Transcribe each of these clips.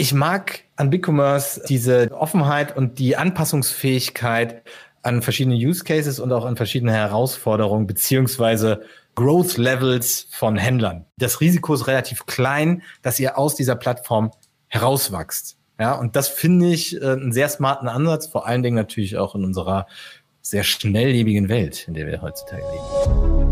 Ich mag an BigCommerce diese Offenheit und die Anpassungsfähigkeit an verschiedene Use Cases und auch an verschiedene Herausforderungen beziehungsweise Growth Levels von Händlern. Das Risiko ist relativ klein, dass ihr aus dieser Plattform herauswachst. Ja, und das finde ich äh, einen sehr smarten Ansatz, vor allen Dingen natürlich auch in unserer sehr schnelllebigen Welt, in der wir heutzutage leben.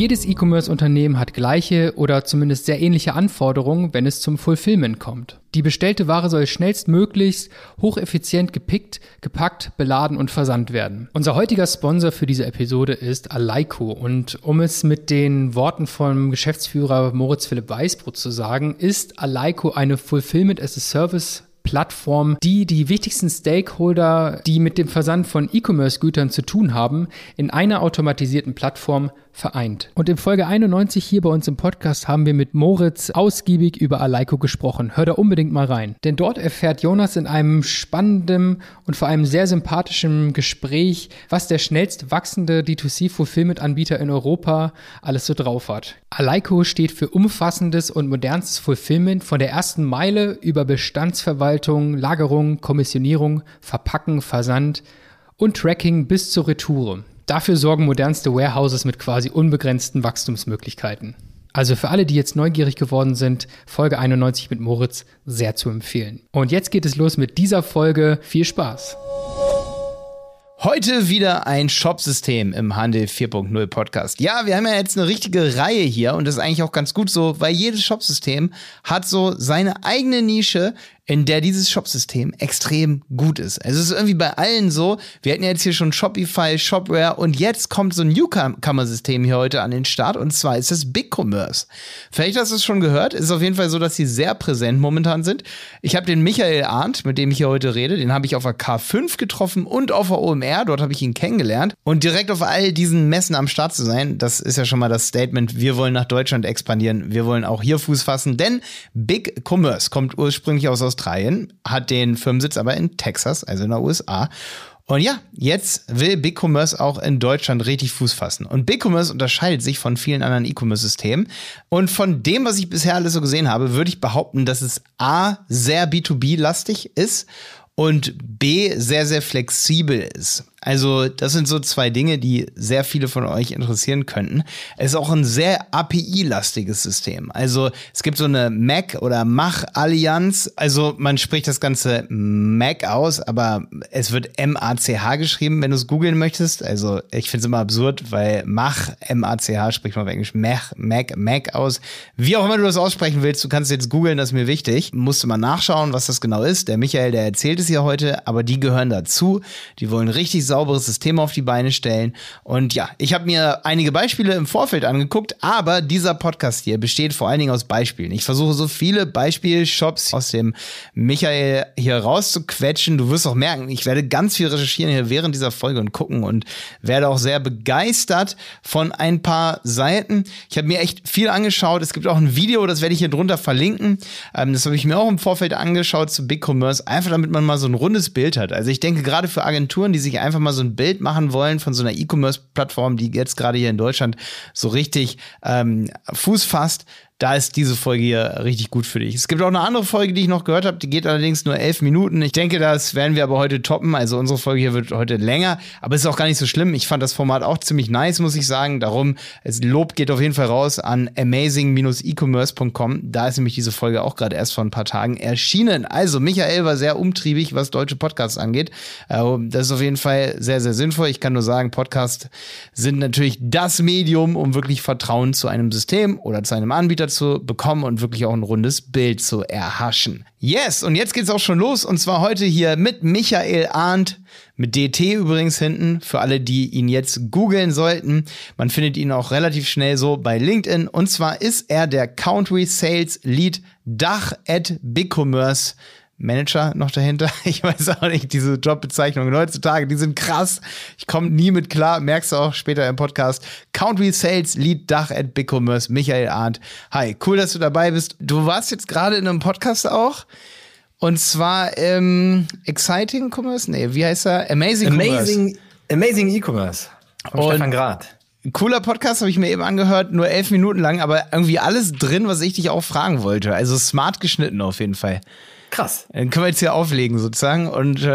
Jedes E-Commerce-Unternehmen hat gleiche oder zumindest sehr ähnliche Anforderungen, wenn es zum Fulfillment kommt. Die bestellte Ware soll schnellstmöglichst, hocheffizient gepickt, gepackt, beladen und versandt werden. Unser heutiger Sponsor für diese Episode ist Aleiko und um es mit den Worten vom Geschäftsführer Moritz Philipp Weißbrot zu sagen, ist Aleiko eine Fulfillment as a Service Plattform, die die wichtigsten Stakeholder, die mit dem Versand von E-Commerce-Gütern zu tun haben, in einer automatisierten Plattform vereint. Und in Folge 91 hier bei uns im Podcast haben wir mit Moritz ausgiebig über Aleiko gesprochen. Hör da unbedingt mal rein. Denn dort erfährt Jonas in einem spannenden und vor allem sehr sympathischen Gespräch, was der schnellst wachsende D2C-Fulfillment-Anbieter in Europa alles so drauf hat. Aleiko steht für umfassendes und modernstes Fulfillment von der ersten Meile über Bestandsverwaltung, Lagerung, Kommissionierung, Verpacken, Versand und Tracking bis zur Retoure. Dafür sorgen modernste Warehouses mit quasi unbegrenzten Wachstumsmöglichkeiten. Also für alle, die jetzt neugierig geworden sind, Folge 91 mit Moritz sehr zu empfehlen. Und jetzt geht es los mit dieser Folge. Viel Spaß! Heute wieder ein Shopsystem im Handel 4.0 Podcast. Ja, wir haben ja jetzt eine richtige Reihe hier und das ist eigentlich auch ganz gut so, weil jedes Shopsystem hat so seine eigene Nische, in der dieses Shopsystem extrem gut ist. Also es ist irgendwie bei allen so. Wir hatten jetzt hier schon Shopify, Shopware und jetzt kommt so ein Newcomer-System hier heute an den Start und zwar ist es BigCommerce. Vielleicht hast du es schon gehört. Es ist auf jeden Fall so, dass sie sehr präsent momentan sind. Ich habe den Michael Arndt, mit dem ich hier heute rede, den habe ich auf der K5 getroffen und auf der OMR. Dort habe ich ihn kennengelernt. Und direkt auf all diesen Messen am Start zu sein, das ist ja schon mal das Statement. Wir wollen nach Deutschland expandieren. Wir wollen auch hier Fuß fassen, denn BigCommerce kommt ursprünglich aus Australien. Hat den Firmensitz aber in Texas, also in der USA. Und ja, jetzt will BigCommerce auch in Deutschland richtig Fuß fassen. Und BigCommerce unterscheidet sich von vielen anderen E-Commerce-Systemen. Und von dem, was ich bisher alles so gesehen habe, würde ich behaupten, dass es A, sehr B2B-lastig ist und B, sehr, sehr flexibel ist. Also, das sind so zwei Dinge, die sehr viele von euch interessieren könnten. Es ist auch ein sehr API-lastiges System. Also, es gibt so eine Mac- oder Mach-Allianz. Also, man spricht das Ganze Mac aus, aber es wird M-A-C-H geschrieben, wenn du es googeln möchtest. Also, ich finde es immer absurd, weil Mach, M-A-C-H spricht man auf Englisch Mac, Mac, Mac aus. Wie auch immer du das aussprechen willst, du kannst jetzt googeln, das ist mir wichtig. Musst du mal nachschauen, was das genau ist. Der Michael, der erzählt es hier heute, aber die gehören dazu. Die wollen richtig sauberes System auf die Beine stellen. Und ja, ich habe mir einige Beispiele im Vorfeld angeguckt, aber dieser Podcast hier besteht vor allen Dingen aus Beispielen. Ich versuche so viele Beispielshops aus dem Michael hier rauszuquetschen. Du wirst auch merken, ich werde ganz viel recherchieren hier während dieser Folge und gucken und werde auch sehr begeistert von ein paar Seiten. Ich habe mir echt viel angeschaut. Es gibt auch ein Video, das werde ich hier drunter verlinken. Ähm, das habe ich mir auch im Vorfeld angeschaut zu Big Commerce, einfach damit man mal so ein rundes Bild hat. Also ich denke gerade für Agenturen, die sich einfach mal so ein Bild machen wollen von so einer E-Commerce-Plattform, die jetzt gerade hier in Deutschland so richtig ähm, Fuß fasst, da ist diese Folge hier richtig gut für dich. Es gibt auch eine andere Folge, die ich noch gehört habe, die geht allerdings nur elf Minuten. Ich denke, das werden wir aber heute toppen. Also unsere Folge hier wird heute länger, aber es ist auch gar nicht so schlimm. Ich fand das Format auch ziemlich nice, muss ich sagen. Darum, es Lob geht auf jeden Fall raus an amazing-ecommerce.com. Da ist nämlich diese Folge auch gerade erst vor ein paar Tagen erschienen. Also, Michael war sehr umtriebig, was deutsche Podcasts angeht. Äh, das ist auf jeden Fall sehr, sehr sinnvoll. Ich kann nur sagen, Podcasts sind natürlich das Medium, um wirklich Vertrauen zu einem System oder zu einem Anbieter zu bekommen und wirklich auch ein rundes Bild zu erhaschen. Yes, und jetzt geht's auch schon los und zwar heute hier mit Michael Arndt, mit DT übrigens hinten, für alle, die ihn jetzt googeln sollten. Man findet ihn auch relativ schnell so bei LinkedIn und zwar ist er der Country Sales Lead Dach at BigCommerce Manager noch dahinter. Ich weiß auch nicht, diese Jobbezeichnungen heutzutage, die sind krass. Ich komme nie mit klar, merkst du auch später im Podcast. Country Sales Lead Dach at BigCommerce, Michael Arndt. Hi, cool, dass du dabei bist. Du warst jetzt gerade in einem Podcast auch. Und zwar ähm, Exciting Commerce? Nee, wie heißt er? Amazing, Amazing Amazing E-Commerce von Und- Stefan Grad. Cooler Podcast, habe ich mir eben angehört, nur elf Minuten lang, aber irgendwie alles drin, was ich dich auch fragen wollte. Also smart geschnitten auf jeden Fall. Krass. Dann können wir jetzt hier auflegen sozusagen und äh,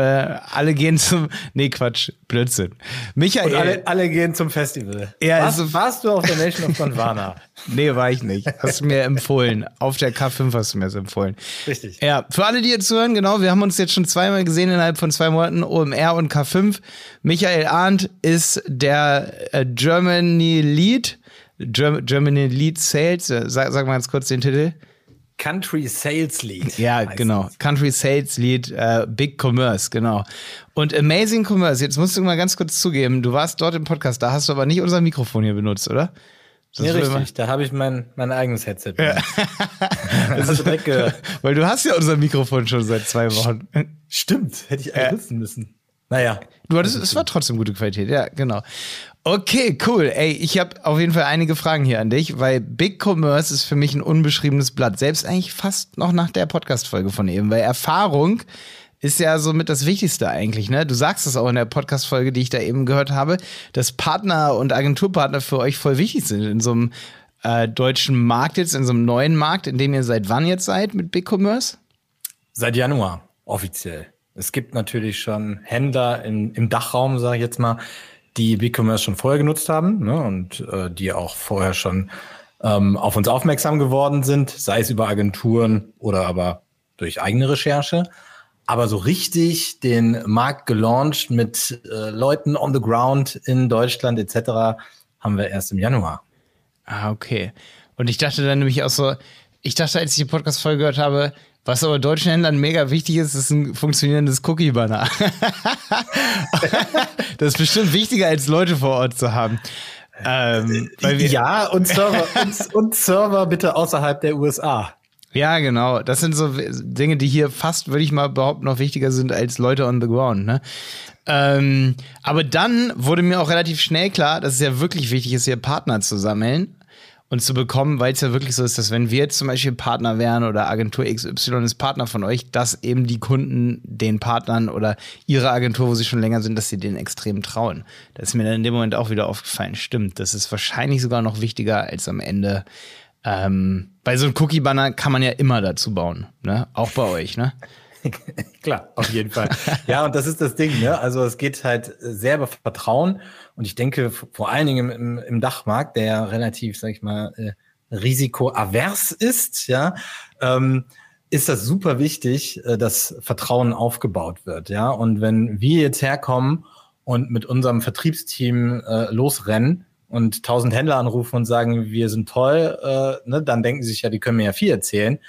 alle gehen zum. Nee, Quatsch, Blödsinn. Michael. Und alle, alle gehen zum Festival. Ja, warst, also- warst du auf der Nation of Gondwana? Nee, war ich nicht. Hast du mir empfohlen. Auf der K5 hast du mir das empfohlen. Richtig. Ja, für alle, die jetzt zuhören, genau, wir haben uns jetzt schon zweimal gesehen innerhalb von zwei Monaten, OMR und K5. Michael Arndt ist der äh, Germany Lead, Germ Germany Lead Sales, äh, sag, sag mal ganz kurz den Titel. Country Sales Lead. Ja, genau. es. Country Sales Lead, äh, Big Commerce, genau. Und Amazing Commerce, jetzt musst du mal ganz kurz zugeben, du warst dort im Podcast, da hast du aber nicht unser Mikrofon hier benutzt, oder? Das Ja, richtig. Da habe ich mein, mein eigenes Headset. das hast du direkt gehört. Weil du hast ja unser Mikrofon schon seit zwei Wochen. Stimmt, hätte ich eigentlich wissen müssen. Naja. Du hattest, es war trotzdem gute Qualität, ja, genau. Okay, cool. Ey, ich habe auf jeden Fall einige Fragen hier an dich, weil Big Commerce ist für mich ein unbeschriebenes Blatt. Selbst eigentlich fast noch nach der Podcast-Folge von eben, weil Erfahrung ist ja somit das Wichtigste eigentlich, ne? Du sagst es auch in der Podcast-Folge, die ich da eben gehört habe, dass Partner und Agenturpartner für euch voll wichtig sind in so einem äh, deutschen Markt jetzt, in so einem neuen Markt, in dem ihr seit wann jetzt seid mit Big Commerce? Seit Januar, offiziell. Es gibt natürlich schon Händler in, im Dachraum, sage ich jetzt mal, die BigCommerce schon vorher genutzt haben ne, und äh, die auch vorher schon ähm, auf uns aufmerksam geworden sind, sei es über Agenturen oder aber durch eigene Recherche. Aber so richtig den Markt gelauncht mit äh, Leuten on the ground in Deutschland etc. haben wir erst im Januar. Ah, okay. Und ich dachte dann nämlich auch so, ich dachte, als ich die Podcast-Folge gehört habe, was aber deutschen Händlern mega wichtig ist, ist ein funktionierendes Cookie-Banner. das ist bestimmt wichtiger, als Leute vor Ort zu haben. Ähm, ja, und Server, und, und Server bitte außerhalb der USA. Ja, genau. Das sind so Dinge, die hier fast, würde ich mal behaupten, noch wichtiger sind als Leute on the ground. Ne? Ähm, aber dann wurde mir auch relativ schnell klar, dass es ja wirklich wichtig ist, hier Partner zu sammeln und zu bekommen, weil es ja wirklich so ist, dass wenn wir jetzt zum Beispiel Partner wären oder Agentur XY ist Partner von euch, dass eben die Kunden den Partnern oder ihre Agentur, wo sie schon länger sind, dass sie denen extrem trauen. Das ist mir dann in dem Moment auch wieder aufgefallen. Stimmt, das ist wahrscheinlich sogar noch wichtiger als am Ende ähm, bei so einem Cookie-Banner kann man ja immer dazu bauen, ne? Auch bei euch, ne? Klar, auf jeden Fall. ja, und das ist das Ding, ne? Also es geht halt sehr über Vertrauen. Und ich denke, vor allen Dingen im, im Dachmarkt, der ja relativ, sag ich mal, äh, risikoavers ist, ja, ähm, ist das super wichtig, äh, dass Vertrauen aufgebaut wird, ja. Und wenn wir jetzt herkommen und mit unserem Vertriebsteam äh, losrennen und tausend Händler anrufen und sagen, wir sind toll, äh, ne, dann denken sie sich ja, die können mir ja viel erzählen.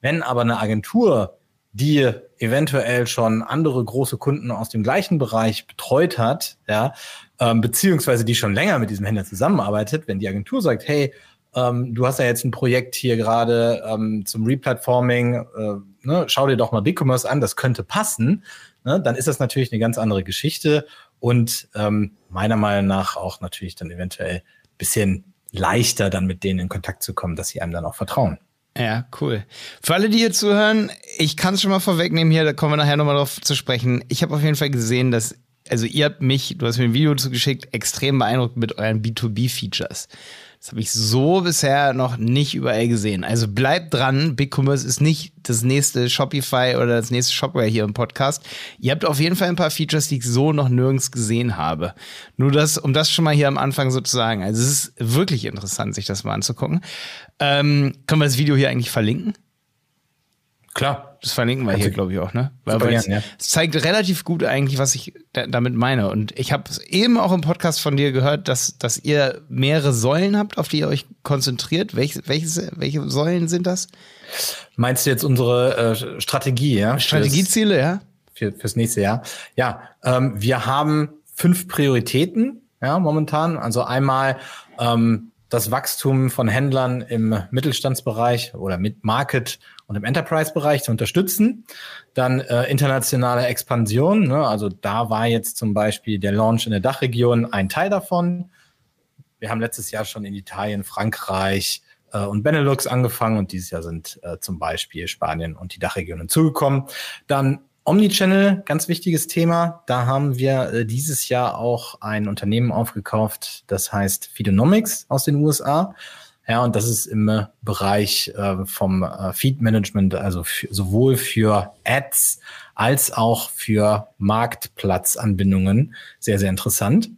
Wenn aber eine Agentur die eventuell schon andere große Kunden aus dem gleichen Bereich betreut hat, ja, ähm, beziehungsweise die schon länger mit diesem Händler zusammenarbeitet, wenn die Agentur sagt, hey, ähm, du hast ja jetzt ein Projekt hier gerade ähm, zum Replatforming, äh, ne, schau dir doch mal BigCommerce an, das könnte passen, ne, dann ist das natürlich eine ganz andere Geschichte und ähm, meiner Meinung nach auch natürlich dann eventuell bisschen leichter dann mit denen in Kontakt zu kommen, dass sie einem dann auch vertrauen. Ja, cool. Für alle, die hier zuhören, ich kann es schon mal vorwegnehmen hier, da kommen wir nachher nochmal drauf zu sprechen. Ich habe auf jeden Fall gesehen, dass, also ihr habt mich, du hast mir ein Video zugeschickt, extrem beeindruckt mit euren B2B-Features. Das habe ich so bisher noch nicht überall gesehen. Also bleibt dran, BigCommerce ist nicht das nächste Shopify oder das nächste Shopware hier im Podcast. Ihr habt auf jeden Fall ein paar Features, die ich so noch nirgends gesehen habe. Nur das, um das schon mal hier am Anfang so zu sagen. Also es ist wirklich interessant, sich das mal anzugucken. Ähm, können wir das Video hier eigentlich verlinken? Klar, Das verlinken wir hier, glaube ich, auch, ne? Weil, weil es, ja. es zeigt relativ gut eigentlich, was ich da, damit meine. Und ich habe eben auch im Podcast von dir gehört, dass, dass ihr mehrere Säulen habt, auf die ihr euch konzentriert. Welche, welche, welche Säulen sind das? Meinst du jetzt unsere äh, Strategie, ja? Strategieziele, ja? Für, fürs nächste Jahr. Ja, ähm, wir haben fünf Prioritäten, ja, momentan. Also einmal ähm, das Wachstum von Händlern im Mittelstandsbereich oder mit Market und im Enterprise-Bereich zu unterstützen. Dann äh, internationale Expansion. Ne? Also da war jetzt zum Beispiel der Launch in der Dachregion ein Teil davon. Wir haben letztes Jahr schon in Italien, Frankreich äh, und Benelux angefangen und dieses Jahr sind äh, zum Beispiel Spanien und die Dachregion hinzugekommen. Dann Omnichannel, ganz wichtiges Thema. Da haben wir äh, dieses Jahr auch ein Unternehmen aufgekauft, das heißt Feedonomics aus den USA. Ja, und das ist im äh, Bereich äh, vom äh, Feed Management, also sowohl für Ads als auch für Marktplatzanbindungen sehr, sehr interessant.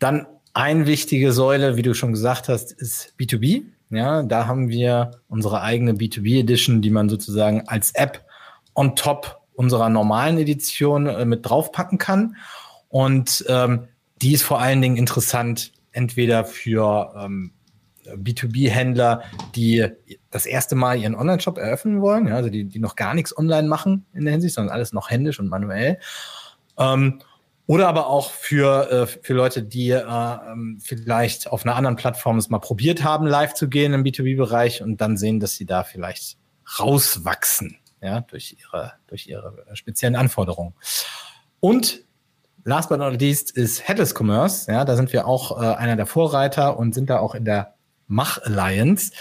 Dann eine wichtige Säule, wie du schon gesagt hast, ist B2B. Ja, da haben wir unsere eigene B2B Edition, die man sozusagen als App on top unserer normalen Edition äh, mit draufpacken kann. Und ähm, die ist vor allen Dingen interessant entweder für ähm, B2B-Händler, die das erste Mal ihren Online-Shop eröffnen wollen, ja, also die, die noch gar nichts online machen in der Hinsicht, sondern alles noch händisch und manuell. Ähm, oder aber auch für, äh, für Leute, die äh, ähm, vielleicht auf einer anderen Plattform es mal probiert haben, live zu gehen im B2B-Bereich und dann sehen, dass sie da vielleicht rauswachsen, ja, durch ihre, durch ihre speziellen Anforderungen. Und last but not least ist Headless Commerce. Ja, da sind wir auch äh, einer der Vorreiter und sind da auch in der Mach Alliance.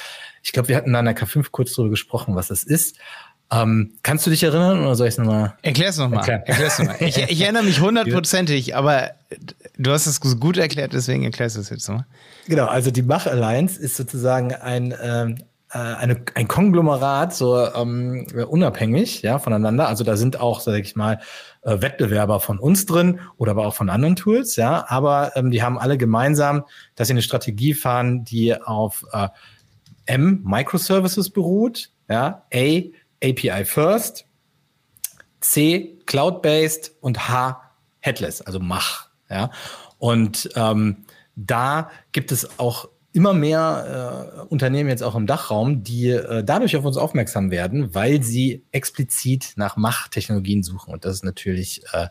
Ich glaube, wir hatten da in der K5 kurz drüber gesprochen, was das ist. Ähm, kannst du dich erinnern oder soll ich es nochmal? Erklär's nochmal. Erklär's noch ich, ich erinnere mich hundertprozentig, aber du hast es gut erklärt, deswegen erklärst du es jetzt nochmal. Genau, also die Mach Alliance ist sozusagen ein, ähm, äh, eine, ein Konglomerat, so ähm, unabhängig ja, voneinander. Also da sind auch, sag ich mal, äh, Wettbewerber von uns drin oder aber auch von anderen Tools, ja. Aber ähm, die haben alle gemeinsam, dass sie eine Strategie fahren, die auf äh, M Microservices beruht, ja, A API First, C Cloud-based und H Headless, also Mach. Ja? Und ähm, da gibt es auch immer mehr äh, Unternehmen jetzt auch im Dachraum, die äh, dadurch auf uns aufmerksam werden, weil sie explizit nach Mach-Technologien suchen. Und das ist natürlich äh,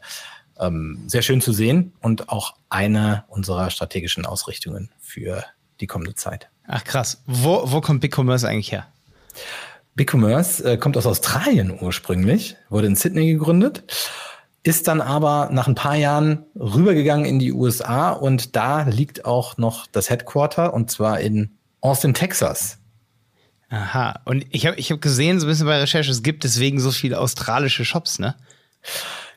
ähm, sehr schön zu sehen und auch eine unserer strategischen Ausrichtungen für die kommende Zeit. Ach krass. Wo, wo kommt BigCommerce eigentlich her? BigCommerce äh, kommt aus Australien ursprünglich, wurde in Sydney gegründet, ist dann aber nach ein paar Jahren rübergegangen in die USA und da liegt auch noch das Headquarter und zwar in Austin, Texas. Aha, und ich habe ich hab gesehen, so ein bisschen bei Recherche, es gibt deswegen so viele australische Shops, ne?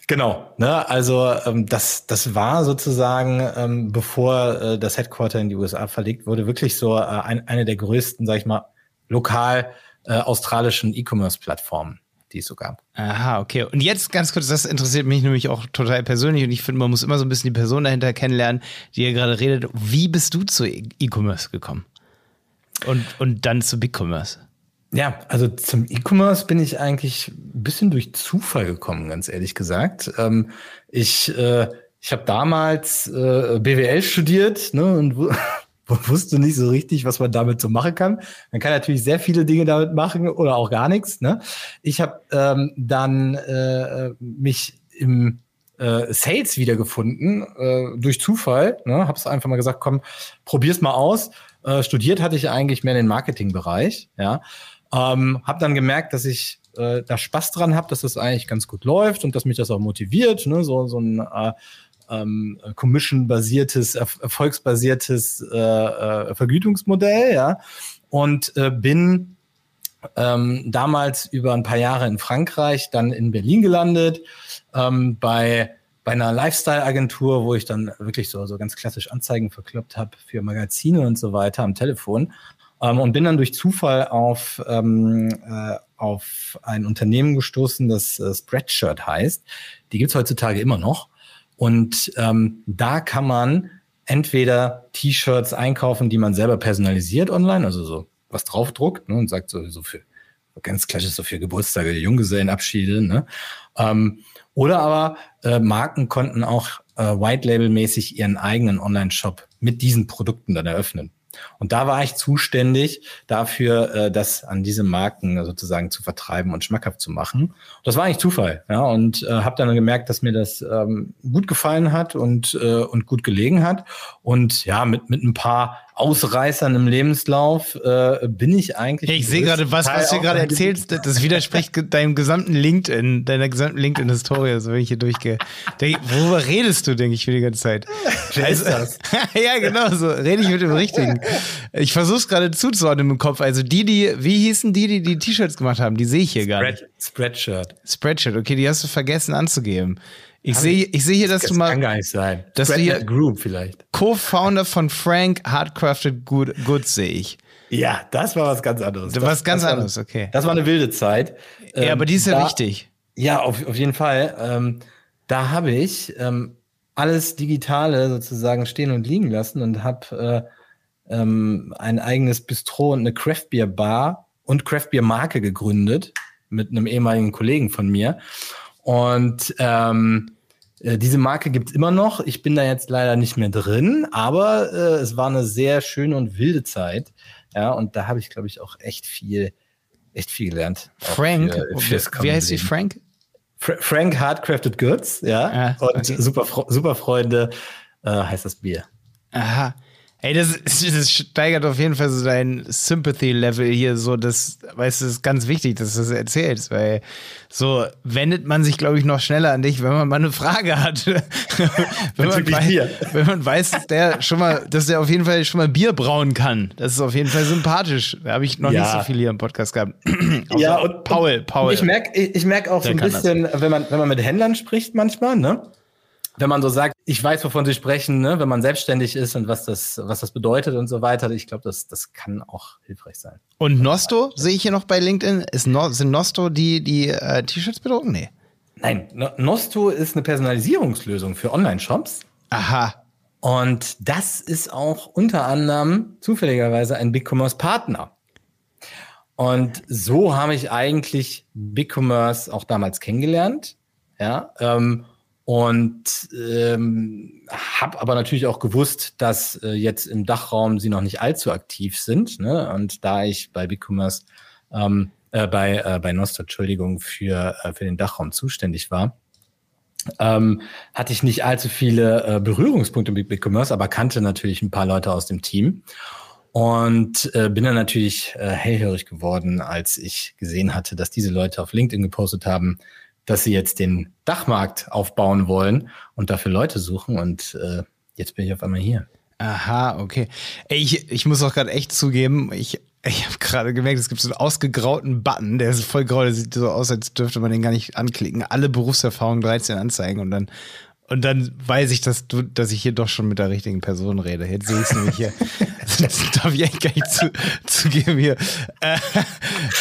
Genau, ne, also ähm, das, das war sozusagen, ähm, bevor äh, das Headquarter in die USA verlegt wurde, wirklich so äh, ein, eine der größten, sag ich mal, lokal äh, australischen E-Commerce-Plattformen, die es so gab. Aha, okay. Und jetzt ganz kurz, das interessiert mich nämlich auch total persönlich und ich finde, man muss immer so ein bisschen die Person dahinter kennenlernen, die ihr gerade redet. Wie bist du zu E-Commerce gekommen? Und, und dann zu Big-Commerce? Ja, also zum E-Commerce bin ich eigentlich ein bisschen durch Zufall gekommen, ganz ehrlich gesagt. Ähm, ich äh, ich habe damals äh, BWL studiert ne, und wusste nicht so richtig, was man damit so machen kann. Man kann natürlich sehr viele Dinge damit machen oder auch gar nichts. Ne? Ich habe ähm, dann äh, mich im äh, Sales wiedergefunden äh, durch Zufall. Ne? Habe es einfach mal gesagt, komm, probier's mal aus. Äh, studiert hatte ich eigentlich mehr in den Marketingbereich. Ja, ähm, habe dann gemerkt, dass ich äh, da Spaß dran habe, dass das eigentlich ganz gut läuft und dass mich das auch motiviert. Ne? So so ein äh, ähm, Commission-basiertes, erfolgsbasiertes äh, äh, Vergütungsmodell, ja. Und äh, bin ähm, damals über ein paar Jahre in Frankreich, dann in Berlin gelandet, ähm, bei bei einer Lifestyle-Agentur, wo ich dann wirklich so, so ganz klassisch Anzeigen verkloppt habe für Magazine und so weiter am Telefon. Ähm, und bin dann durch Zufall auf, ähm, äh, auf ein Unternehmen gestoßen, das äh, Spreadshirt heißt. Die gibt's heutzutage immer noch. Und ähm, da kann man entweder T-Shirts einkaufen, die man selber personalisiert online, also so was draufdruckt ne, und sagt so, für ganz klassisch so für Geburtstage, Junggesellenabschiede. Ne? Ähm, oder aber äh, Marken konnten auch äh, White-Label-mäßig ihren eigenen Online-Shop mit diesen Produkten dann eröffnen. Und da war ich zuständig dafür, äh, das an diese Marken sozusagen zu vertreiben und schmackhaft zu machen. Das war eigentlich Zufall, ja, und äh, habe dann gemerkt, dass mir das ähm, gut gefallen hat und äh, und gut gelegen hat. Und ja, mit mit ein paar Ausreißern im Lebenslauf äh, bin ich eigentlich. ich sehe gerade, was, was du gerade erzählst, das widerspricht deinem gesamten LinkedIn, deiner gesamten LinkedIn-Historie, so wenn ich hier durchgehe. Denk, worüber redest du, denke ich, für die ganze Zeit? Wer ist das? ja, genau, so rede ich mit dem Richtigen. Ich versuche es gerade zuzuordnen im Kopf. Also die, die, wie hießen die, die die T-Shirts gemacht haben, die sehe ich hier gar nicht. Spreadshirt. Spreadshirt, okay, die hast du vergessen anzugeben. Ich sehe ich sehe hier, dass das du mal kann gar nicht sein. dass du hier- Group vielleicht. Co-Founder von Frank Hardcrafted Good, Goods sehe ich. Ja, das war was ganz anderes. Das was ganz war- anderes, okay. Das war eine wilde Zeit. Ja, Ähm, aber die ist ja da- wichtig. Ja, auf, auf jeden Fall. Ähm, da habe ich ähm, alles Digitale sozusagen stehen und liegen lassen und habe äh, ähm, ein eigenes Bistro und eine Craft Beer Bar und Craft Beer Marke gegründet mit einem ehemaligen Kollegen von mir. Und ähm, äh, diese Marke gibt's immer noch. Ich bin da jetzt leider nicht mehr drin, aber äh, es war eine sehr schöne und wilde Zeit. Ja, und da habe ich, glaube ich, auch echt viel, echt viel gelernt. Frank, für- wie heißt sie? Frank? Fra Frank Hardcrafted Goods, ja. Ah, und okay. super, super Freunde äh, heißt das Bier. Aha. Ey, das, das steigert auf jeden Fall so dein Sympathy-Level hier, so das, weißt du, ist ganz wichtig, dass du das erzählst, weil so wendet man sich, glaube ich, noch schneller an dich, wenn man mal eine Frage hat. wenn, man weiß, wenn man weiß, dass der schon mal, dass der auf jeden Fall schon mal Bier brauen kann. Das ist auf jeden Fall sympathisch. Da habe ich noch Ja. nicht so viel hier im Podcast gehabt. Ja, und Paul, Paul. Ich merke ich, merk auch Der so ein das. bisschen, wenn man, wenn man mit Händlern spricht manchmal, ne? Wenn man so sagt, ich weiß, wovon sie sprechen, ne? wenn man selbstständig ist und was das, was das bedeutet und so weiter. Ich glaube, das, das kann auch hilfreich sein. Und Nosto sehe ich hier noch bei LinkedIn. Ist no, sind Nosto die, die äh, T-Shirts bedrucken? Nee. Nein, No- Nosto ist eine Personalisierungslösung für Online-Shops. Aha. Und das ist auch unter anderem zufälligerweise ein BigCommerce-Partner. Und so habe ich eigentlich BigCommerce auch damals kennengelernt. Ja, ähm, und ähm, habe aber natürlich auch gewusst, dass äh, jetzt im Dachraum sie noch nicht allzu aktiv sind. Ne? Und da ich bei BigCommerce, ähm, äh, bei, äh, bei Nostro, Entschuldigung, für, äh, für den Dachraum zuständig war, ähm, hatte ich nicht allzu viele äh, Berührungspunkte mit BigCommerce, aber kannte natürlich ein paar Leute aus dem Team. Und äh, bin dann natürlich äh, hellhörig geworden, als ich gesehen hatte, dass diese Leute auf LinkedIn gepostet haben, dass sie jetzt den Dachmarkt aufbauen wollen und dafür Leute suchen. Und äh, jetzt bin ich auf einmal hier. Aha, okay. Ey, ich, ich muss auch gerade echt zugeben, ich, ich habe gerade gemerkt, es gibt so einen ausgegrauten Button, der ist voll grau, der sieht so aus, als dürfte man den gar nicht anklicken. Alle Berufserfahrungen 13 anzeigen und dann und dann weiß ich, dass du, dass ich hier doch schon mit der richtigen Person rede. Jetzt sehe ich es nämlich hier. Das darf ich eigentlich gar nicht zu, zugeben hier. Äh,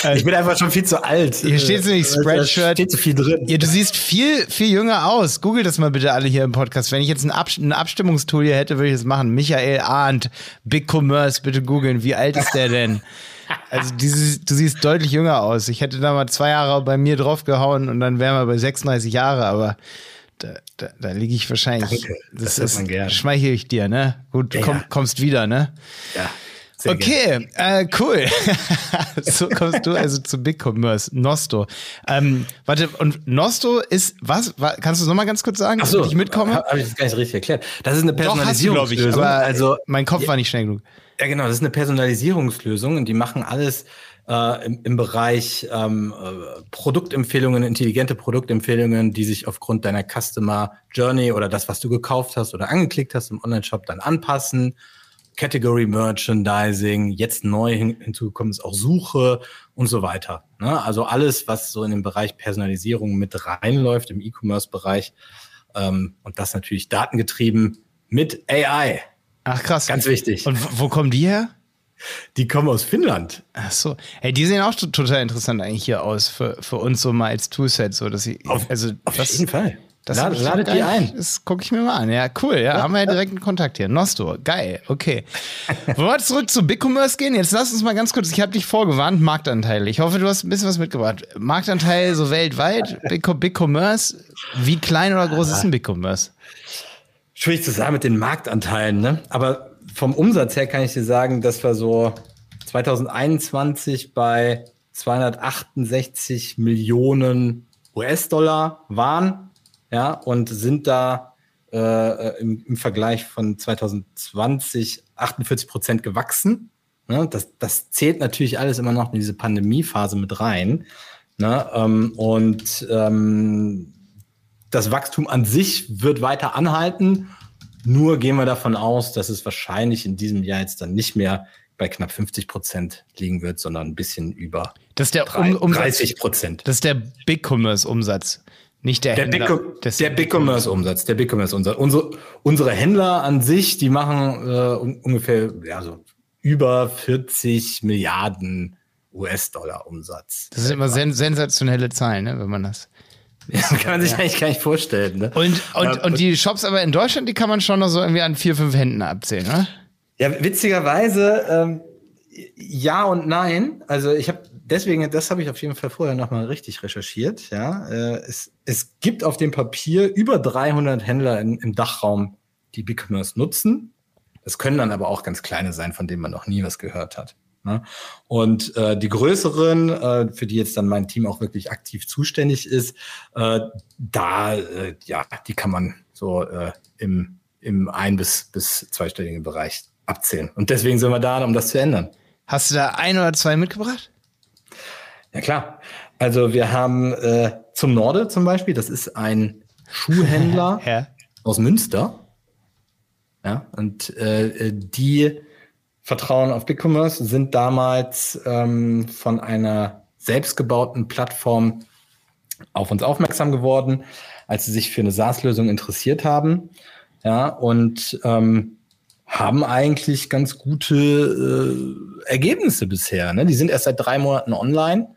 äh, Ich bin einfach schon viel zu alt. Hier steht nämlich Äh, da Spreadshirt. steht zu viel drin. Ja, du siehst viel, viel jünger aus. Google das mal bitte alle hier im Podcast. Wenn ich jetzt ein, Abst ein Abstimmungstool hier hätte, würde ich das machen. Michael Arndt, Big Commerce, bitte googeln. Wie alt ist der denn? Also dieses, du siehst deutlich jünger aus. Ich hätte da mal zwei Jahre bei mir draufgehauen und dann wären wir bei 36 Jahre, aber da, da, da liege ich wahrscheinlich. Danke. Das, Das ist, man gern. schmeichel ich dir, ne? Gut, du Ja. komm, kommst wieder, ne? Ja, sehr. Okay, äh, cool. so kommst du also zu Big Commerce, Nosto. Ähm, warte, und Nosto ist was? Wa- Kannst du es nochmal ganz kurz sagen, Ach so, ich mitkomme? Habe ich das gar nicht richtig erklärt. Das ist eine Doch, ich. Personalisierungslösung. Aber also mein Kopf war nicht schnell genug. Ja, genau, das ist eine Personalisierungslösung und die machen alles äh, im, im Bereich ähm, äh, Produktempfehlungen, intelligente Produktempfehlungen, die sich aufgrund deiner Customer Journey oder das, was du gekauft hast oder angeklickt hast im Online-Shop, dann anpassen. Category Merchandising, jetzt neu hin, hinzugekommen ist auch Suche und so weiter. Ne? Also alles, was so in den Bereich Personalisierung mit reinläuft im E-Commerce-Bereich ähm, und das natürlich datengetrieben mit AI. Ach krass. Ganz wichtig. Und wo, wo kommen die her? Die kommen aus Finnland. Ach so. Hey, die sehen auch to- total interessant eigentlich hier aus für, für uns so mal als Toolset, so dass sie Auf, also auf das, jeden Fall. Das Lad, hab ich ladet die ein. Das gucke ich mir mal an. Ja, cool. Ja, haben wir ja direkt einen Kontakt hier. Nosto, geil. Okay. Wollen wir zurück zu BigCommerce gehen? Jetzt lass uns mal ganz kurz, ich habe dich vorgewarnt, Marktanteil. Ich hoffe, du hast ein bisschen was mitgebracht. Marktanteil so weltweit, Big, BigCommerce. Wie klein oder groß ist ein BigCommerce? Schwierig zu sagen mit den Marktanteilen, ne? Aber vom Umsatz her kann ich dir sagen, dass wir so 2021 bei 268 Millionen US-Dollar waren, ja, und sind da äh, im, im, Vergleich von 2020 48 Prozent gewachsen. Ne? Das, das zählt natürlich alles immer noch in diese Pandemiephase mit rein. Ne? Ähm, und ähm, das Wachstum an sich wird weiter anhalten. Nur gehen wir davon aus, dass es wahrscheinlich in diesem Jahr jetzt dann nicht mehr bei knapp 50 Prozent liegen wird, sondern ein bisschen über das ist der 30 Prozent. Das ist der Big Commerce Umsatz. Nicht der, der Händler. Big, der Big Commerce Umsatz, der Big Commerce Umsatz. Unsere, unsere Händler an sich, die machen äh, ungefähr ja, so über 40 Milliarden US-Dollar Umsatz. Das sind immer sen sensationelle Zahlen, ne, wenn man das. Ja, kann man sich ja. eigentlich gar nicht vorstellen. Ne? Und, und, und die Shops aber in Deutschland, die kann man schon noch so irgendwie an vier, fünf Händen abzählen, ne? Ja, witzigerweise ähm, ja und nein. Also ich habe deswegen, das habe ich auf jeden Fall vorher nochmal richtig recherchiert. Ja, äh, es, es gibt auf dem Papier über 300 Händler in, im Dachraum, die BigCommerce nutzen. Es können dann aber auch ganz kleine sein, von denen man noch nie was gehört hat. Ne? Und äh, die größeren, äh, für die jetzt dann mein Team auch wirklich aktiv zuständig ist, äh, da, äh, ja, die kann man so äh, im, im ein- bis, bis zweistelligen Bereich abzählen. Und deswegen sind wir da, um das zu ändern. Hast du da ein oder zwei mitgebracht? Ja klar. Also wir haben äh, zum Norde zum Beispiel, das ist ein Schuhhändler ja. aus Münster. Ja, und äh, die vertrauen auf BigCommerce, sind damals ähm, von einer selbstgebauten Plattform auf uns aufmerksam geworden, als sie sich für eine SaaS-Lösung interessiert haben. Ja, und ähm, haben eigentlich ganz gute äh, Ergebnisse bisher. Ne? Die sind erst seit drei Monaten online,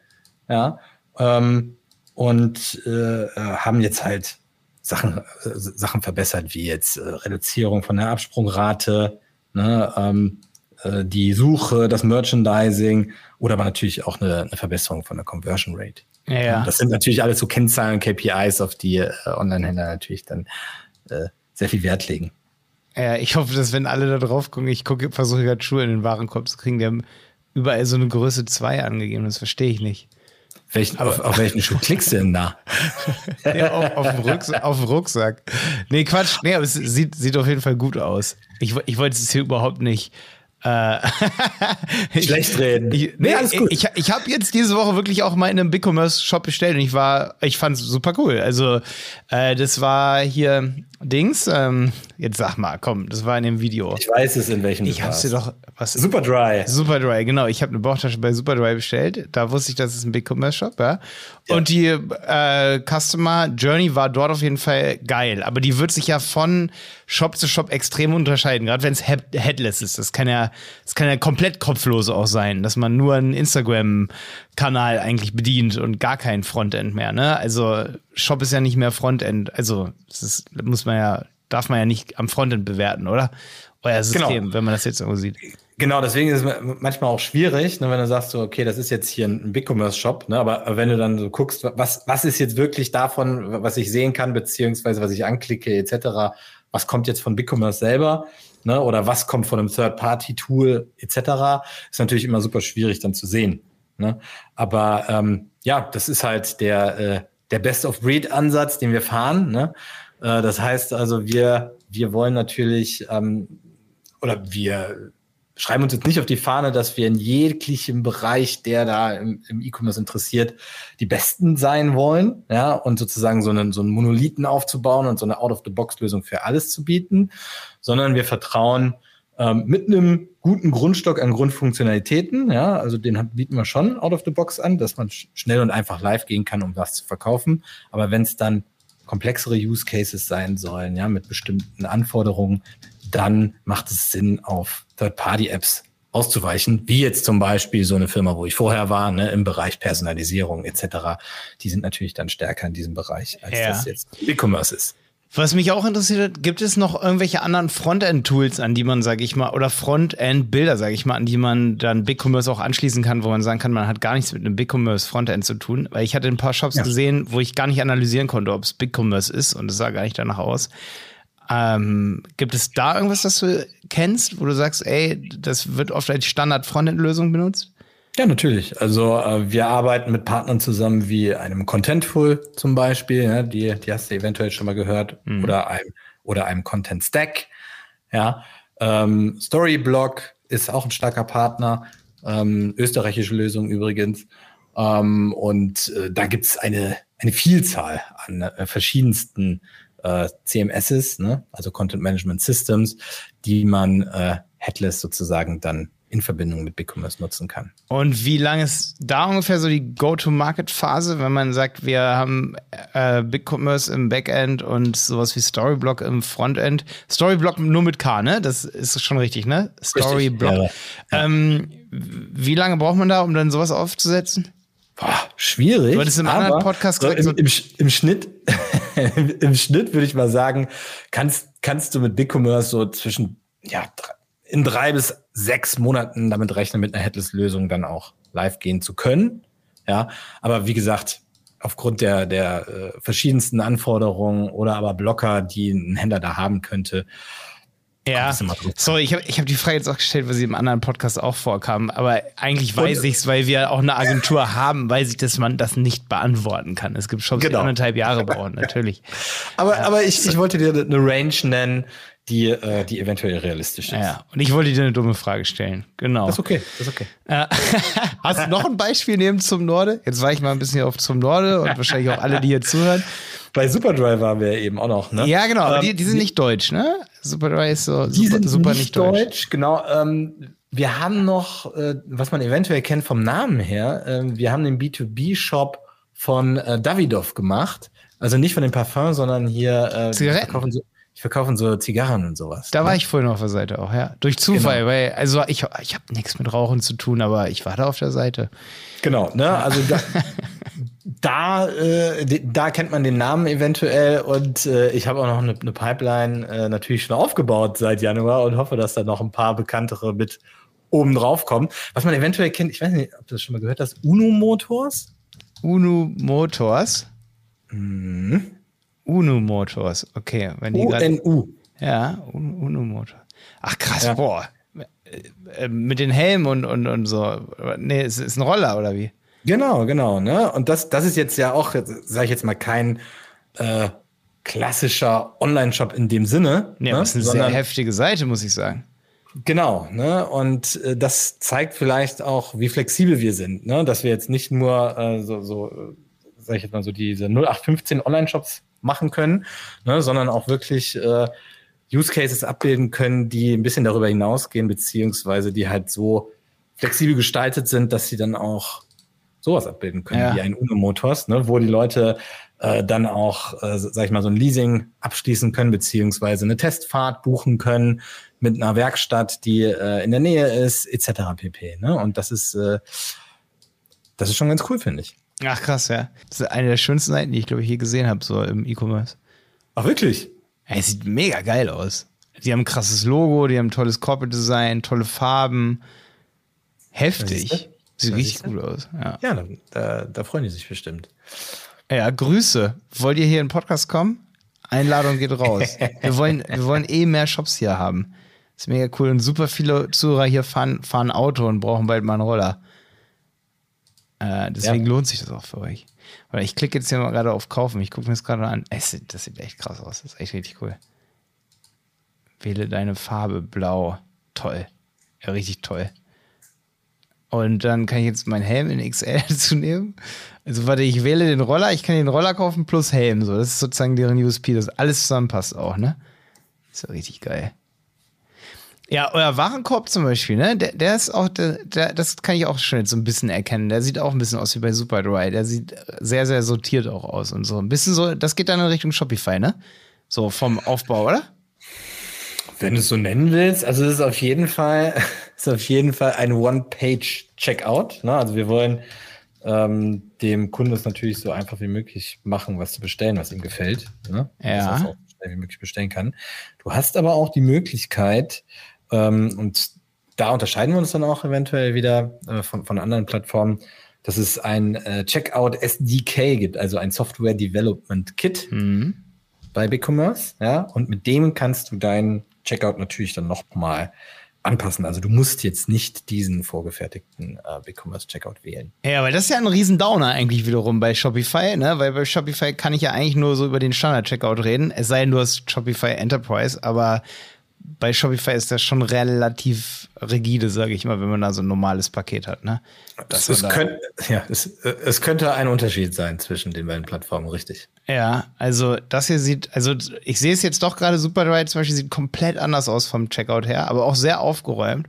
ja, ähm, und äh, haben jetzt halt Sachen, äh, Sachen verbessert, wie jetzt äh, Reduzierung von der Absprungrate, ne, ähm, äh, die Suche, das Merchandising oder aber natürlich auch eine, eine Verbesserung von der Conversion Rate. Ja, ja. Das sind natürlich alles so Kennzahlen, KPIs, auf die äh, Online-Händler natürlich dann äh, sehr viel Wert legen. Ja, ich hoffe, dass wenn alle da drauf gucken, ich gucke, versuche gerade Schuhe in den Warenkorb zu kriegen, die haben überall so eine Größe 2 angegeben, das verstehe ich nicht. Welchen, auf, auf welchen Schuh klickst du denn da? ja, auf, auf, dem Rucksack, auf dem Rucksack. Nee, Quatsch. Nee, aber es sieht, sieht auf jeden Fall gut aus. Ich, ich wollte es hier überhaupt nicht Schlecht reden. Ich, nee, alles gut. Ich, ich habe jetzt diese Woche wirklich auch mal in einem BigCommerce-Shop bestellt und ich war, ich fand es super cool. Also, äh, das war hier Dings. Ähm, jetzt sag mal, komm, das war in dem Video. Ich weiß es, in welchem Ich hab's dir doch. Was, Superdry. Superdry, genau. Ich habe eine Bauchtasche bei Superdry bestellt. Da wusste ich, das ist ein BigCommerce-Shop, ja? ja. Und die äh, Customer Journey war dort auf jeden Fall geil. Aber die wird sich ja von Shop zu Shop extrem unterscheiden, gerade wenn es headless ist. Das kann ja, das kann ja komplett kopflos auch sein, dass man nur einen Instagram-Kanal eigentlich bedient und gar kein Frontend mehr. Ne? Also Shop ist ja nicht mehr Frontend. Also das ist, muss man ja, darf man ja nicht am Frontend bewerten, oder? Euer System, genau. wenn man das jetzt irgendwo sieht. Genau, deswegen ist es manchmal auch schwierig, ne, wenn du sagst, so, okay, das ist jetzt hier ein Big-Commerce-Shop, ne, aber wenn du dann so guckst, was, was ist jetzt wirklich davon, was ich sehen kann, beziehungsweise was ich anklicke, etc., was kommt jetzt von BigCommerce selber ne, oder was kommt von einem Third-Party-Tool etc., ist natürlich immer super schwierig dann zu sehen. Ne? Aber ähm, ja, das ist halt der, äh, der Best-of-Breed-Ansatz, den wir fahren. Ne? Äh, das heißt also, wir, wir wollen natürlich ähm, oder wir schreiben uns jetzt nicht auf die Fahne, dass wir in jeglichem Bereich, der da im, im E-Commerce interessiert, die Besten sein wollen, ja, und sozusagen so einen, so einen Monolithen aufzubauen und so eine Out-of-the-Box-Lösung für alles zu bieten, sondern wir vertrauen ähm, mit einem guten Grundstock an Grundfunktionalitäten, ja, also den bieten wir schon out of the box an, dass man schnell und einfach live gehen kann, um was zu verkaufen. Aber wenn es dann komplexere Use Cases sein sollen, ja, mit bestimmten Anforderungen, dann macht es Sinn, auf Third-Party-Apps auszuweichen, wie jetzt zum Beispiel so eine Firma, wo ich vorher war, ne, im Bereich Personalisierung etc. Die sind natürlich dann stärker in diesem Bereich, als ja. das jetzt E-Commerce ist. Was mich auch interessiert, gibt es noch irgendwelche anderen Frontend-Tools, an die man, sage ich mal, oder Frontend-Bilder, sage ich mal, an die man dann BigCommerce auch anschließen kann, wo man sagen kann, man hat gar nichts mit einem BigCommerce-Frontend zu tun? Weil ich hatte ein paar Shops ja. gesehen, wo ich gar nicht analysieren konnte, ob es BigCommerce ist und es sah gar nicht danach aus. Ähm, gibt es da irgendwas, das du kennst, wo du sagst, ey, das wird oft als Standard-Frontend-Lösung benutzt? Ja, natürlich. Also äh, wir arbeiten mit Partnern zusammen wie einem Contentful zum Beispiel, ja, die, die hast du eventuell schon mal gehört, mhm. oder einem, oder einem Content Stack. Ja, ähm, Storyblock ist auch ein starker Partner, ähm, österreichische Lösung übrigens. Ähm, und äh, da gibt's eine, eine Vielzahl an äh, verschiedensten äh, CMSs, ne? also Content Management Systems, die man äh, headless sozusagen dann in Verbindung mit BigCommerce nutzen kann. Und wie lange ist da ungefähr so die Go-to-Market-Phase, wenn man sagt, wir haben äh, BigCommerce im Backend und sowas wie Storyblock im Frontend? Storyblock nur mit K, ne? Das ist schon richtig, ne? Storyblock. Richtig, ja. ähm, wie lange braucht man da, um dann sowas aufzusetzen? Boah, schwierig. Du hattest im anderen Podcast gesagt, so im, im, im, Schnitt, im Schnitt würde ich mal sagen, kannst, kannst du mit BigCommerce so zwischen ja, in drei bis sechs Monaten damit rechnen, mit einer Headless-Lösung dann auch live gehen zu können. Ja, aber wie gesagt, aufgrund der, der äh, verschiedensten Anforderungen oder aber Blocker, die ein Händler da haben könnte, ja, sorry, ich habe ich hab die Frage jetzt auch gestellt, weil sie im anderen Podcast auch vorkam. Aber eigentlich weiß ich es, weil wir auch eine Agentur haben, weiß ich, dass man das nicht beantworten kann. Es gibt Shops, genau. die anderthalb Jahre brauchen, natürlich. aber, ja, aber ich, ich wollte dir eine Range nennen, die, äh, die eventuell realistisch ist. Ja, und ich wollte dir eine dumme Frage stellen. Genau. Das ist okay, das ist okay. Äh, hast du noch ein Beispiel neben zum Norde? Jetzt war ich mal ein bisschen auf zum Norde und wahrscheinlich auch alle, die hier zuhören. Bei Superdry waren wir eben auch noch, ne? Ja, genau, aber ähm, die, die sind nicht deutsch, ne? Superdry ist so die super, sind super nicht deutsch. deutsch. Genau. Ähm, wir haben noch, äh, was man eventuell kennt vom Namen her, äh, wir haben den B2B-Shop von äh, Davidoff gemacht. Also nicht von dem Parfum, sondern hier äh, Zigaretten. So, ich verkaufe so Zigarren und sowas. Da ne? war ich vorhin auf der Seite auch, ja. Durch Zufall, genau. weil, also ich, ich habe nichts mit Rauchen zu tun, aber ich war da auf der Seite. Genau, ne? Also da, da, äh, da kennt man den Namen eventuell und äh, ich habe auch noch eine, eine Pipeline äh, natürlich schon aufgebaut seit Januar und hoffe, dass da noch ein paar bekanntere mit oben drauf kommen. Was man eventuell kennt, ich weiß nicht, ob du das schon mal gehört hast, Uno Motors? Uno Motors? Mhm. Uno Motors, okay. Wenn die UNU. Ja, Uno Motors. Ach krass, ja. boah. Äh, mit den Helmen und, und, und so. Nee, es ist ein Roller oder wie? Genau, genau. Ne? Und das, das ist jetzt ja auch, sage ich jetzt mal, kein äh, klassischer Online-Shop in dem Sinne. Ja, ne? das ist eine Sondern, sehr heftige Seite, muss ich sagen. Genau, ne? Und äh, das zeigt vielleicht auch, wie flexibel wir sind, ne? Dass wir jetzt nicht nur äh, so, so, äh, sag ich jetzt mal so diese 0815 Online-Shops machen können, ne, sondern auch wirklich äh, Use Cases abbilden können, die ein bisschen darüber hinausgehen, beziehungsweise die halt so flexibel gestaltet sind, dass sie dann auch sowas abbilden können, ja. wie ein Uno Motors, ne, wo die Leute äh, dann auch, äh, sag ich mal, so ein Leasing abschließen können, beziehungsweise eine Testfahrt buchen können mit einer Werkstatt, die äh, in der Nähe ist, etc. pp. Ne? Und das ist, äh, das ist schon ganz cool, finde ich. Ach krass, ja. Das ist eine der schönsten Seiten, die ich glaube ich je gesehen habe, so im E-Commerce. Ach wirklich? Ja, es sieht mega geil aus. Die haben ein krasses Logo, die haben ein tolles Corporate Design, tolle Farben. Heftig. Sieht richtig gut aus. Ja, ja da, da, freuen die sich bestimmt. Ja, Grüße. Wollt ihr hier in den Podcast kommen? Einladung geht raus. wir, wollen, wir wollen eh mehr Shops hier haben. ist mega cool. Und super viele Zuhörer hier fahren, fahren Auto und brauchen bald mal einen Roller. Äh, deswegen ja. lohnt sich das auch für euch. Weil ich klicke jetzt hier mal gerade auf Kaufen. Ich gucke mir das gerade an. Es, das sieht echt krass aus. Das ist echt richtig cool. Wähle deine Farbe blau. Toll. Ja, richtig toll. Und dann kann ich jetzt meinen Helm in XL dazu nehmen. Also warte, ich wähle den Roller, ich kann den Roller kaufen plus Helm. So, das ist sozusagen deren USP, dass alles zusammenpasst auch, ne? ist ja richtig geil. Ja, euer Warenkorb zum Beispiel, ne? Der, der ist auch, der, der, das kann ich auch schon jetzt so ein bisschen erkennen. Der sieht auch ein bisschen aus wie bei Superdry. Der sieht sehr, sehr sortiert auch aus und so. Ein bisschen so, das geht dann in Richtung Shopify, ne? So vom Aufbau, oder? Wenn du es so nennen willst, also es ist auf jeden Fall, ist auf jeden Fall ein One-Page-Checkout. Ne? Also wir wollen ähm, dem Kunden es natürlich so einfach wie möglich machen, was zu bestellen, was ihm gefällt. Ne? Ja. Dass er auch schnell wie möglich bestellen kann. Du hast aber auch die Möglichkeit, ähm, und da unterscheiden wir uns dann auch eventuell wieder äh, von, von anderen Plattformen, dass es ein äh, Checkout SDK gibt, also ein Software Development Kit mhm. bei BigCommerce. Ja, und mit dem kannst du deinen Checkout natürlich dann nochmal anpassen. Also du musst jetzt nicht diesen vorgefertigten äh, BigCommerce Checkout wählen. Ja, weil das ist ja ein Riesendowner eigentlich wiederum bei Shopify, ne? Weil bei Shopify kann ich ja eigentlich nur so über den Standard-Checkout reden, es sei denn, du hast Shopify Enterprise, aber bei Shopify ist das schon relativ rigide, sage ich mal, wenn man da so ein normales Paket hat. Ne? Das es, könnt, ja, es, es könnte ein Unterschied sein zwischen den beiden Plattformen, richtig. Ja, also das hier sieht, also ich sehe es jetzt doch gerade, Superdry zum Beispiel sieht komplett anders aus vom Checkout her, aber auch sehr aufgeräumt.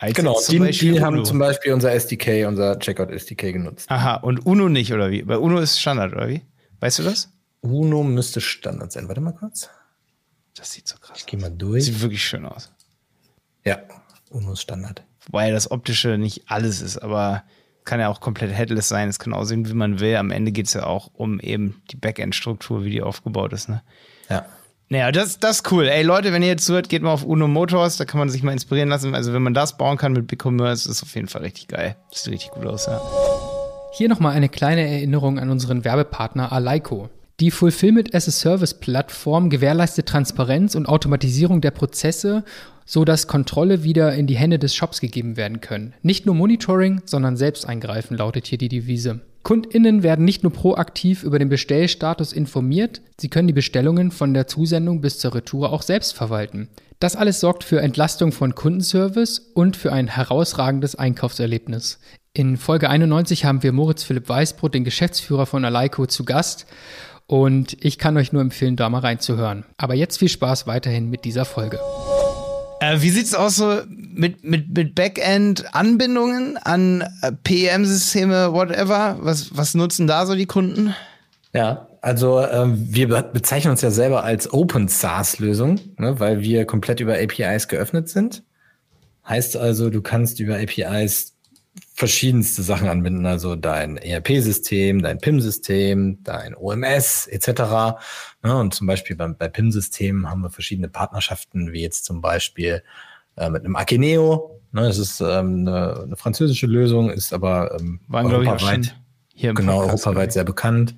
genau, die, die haben zum Beispiel unser SDK, unser Checkout SDK genutzt. Aha, und Uno nicht, oder wie? Bei Uno ist Standard, oder wie? Weißt du das? Uno müsste Standard sein. Warte mal kurz. Das sieht so krass ich aus. Geh mal durch. Sieht wirklich schön aus. Ja, UNO Standard. Wobei das Optische nicht alles ist, aber kann ja auch komplett headless sein. Es kann aussehen, wie man will. Am Ende geht es ja auch um eben die Backend-Struktur, wie die aufgebaut ist. Ne? Ja. Naja, das, das ist cool. Ey, Leute, wenn ihr jetzt zuhört, geht mal auf Uno Motors, da kann man sich mal inspirieren lassen. Also, wenn man das bauen kann mit BigCommerce, ist auf jeden Fall richtig geil. Das sieht richtig gut aus, ja. Hier nochmal eine kleine Erinnerung an unseren Werbepartner Alaiko. Die Fulfillment as a Service Plattform gewährleistet Transparenz und Automatisierung der Prozesse, so dass Kontrolle wieder in die Hände des Shops gegeben werden können. Nicht nur Monitoring, sondern selbst eingreifen lautet hier die Devise. KundInnen werden nicht nur proaktiv über den Bestellstatus informiert, sie können die Bestellungen von der Zusendung bis zur Retour auch selbst verwalten. Das alles sorgt für Entlastung von Kundenservice und für ein herausragendes Einkaufserlebnis. In Folge 91 haben wir Moritz Philipp Weißbrot, den Geschäftsführer von Alaiko, zu Gast und ich kann euch nur empfehlen, da mal reinzuhören. Aber jetzt viel Spaß weiterhin mit dieser Folge. Äh, wie sieht's aus so mit, mit, mit Backend-Anbindungen an äh, PEM-Systeme, whatever? Was, was nutzen da so die Kunden? Ja, also ähm, wir bezeichnen uns ja selber als Open SaaS-Lösung, ne, weil wir komplett über APIs geöffnet sind. Heißt also, du kannst über APIs verschiedenste Sachen anbinden, also dein ERP-System, dein PIM-System, dein OMS etc. und zum Beispiel beim, bei PIM-Systemen haben wir verschiedene Partnerschaften, wie jetzt zum Beispiel äh, mit einem Akeneo. Ne, das ist ähm, eine, eine, französische Lösung, ist aber ähm, Waren, europaweit, hier genau, Podcast europaweit sehr bekannt.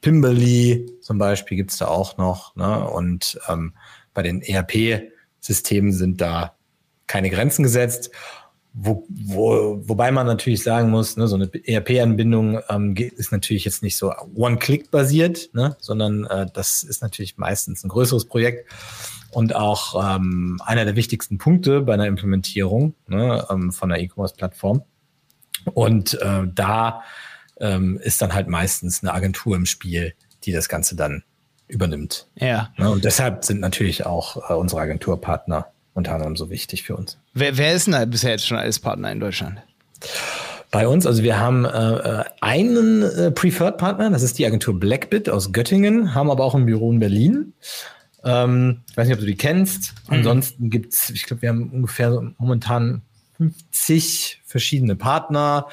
Pimberly zum Beispiel gibt's da auch noch. Ne? Und ähm, bei den ERP-Systemen sind da keine Grenzen gesetzt. Wo, wo, wobei man natürlich sagen muss, ne, so eine ERP-Anbindung ähm, ist natürlich jetzt nicht so One-Click-basiert, ne, sondern äh, das ist natürlich meistens ein größeres Projekt und auch ähm, einer der wichtigsten Punkte bei einer Implementierung ne, ähm, von einer E-Commerce-Plattform. Und äh, da ähm, ist dann halt meistens eine Agentur im Spiel, die das Ganze dann übernimmt. Ja. Ne, und deshalb sind natürlich auch äh, unsere Agenturpartner unter anderem so wichtig für uns. Wer, wer ist denn da bisher jetzt schon als Partner in Deutschland? Bei uns, also wir haben äh, einen äh, Preferred Partner, das ist die Agentur Blackbit aus Göttingen, haben aber auch ein Büro in Berlin. Ähm, ich weiß nicht, ob du die kennst. Mhm. Ansonsten gibt's, ich glaube, wir haben ungefähr momentan 50 verschiedene Partner.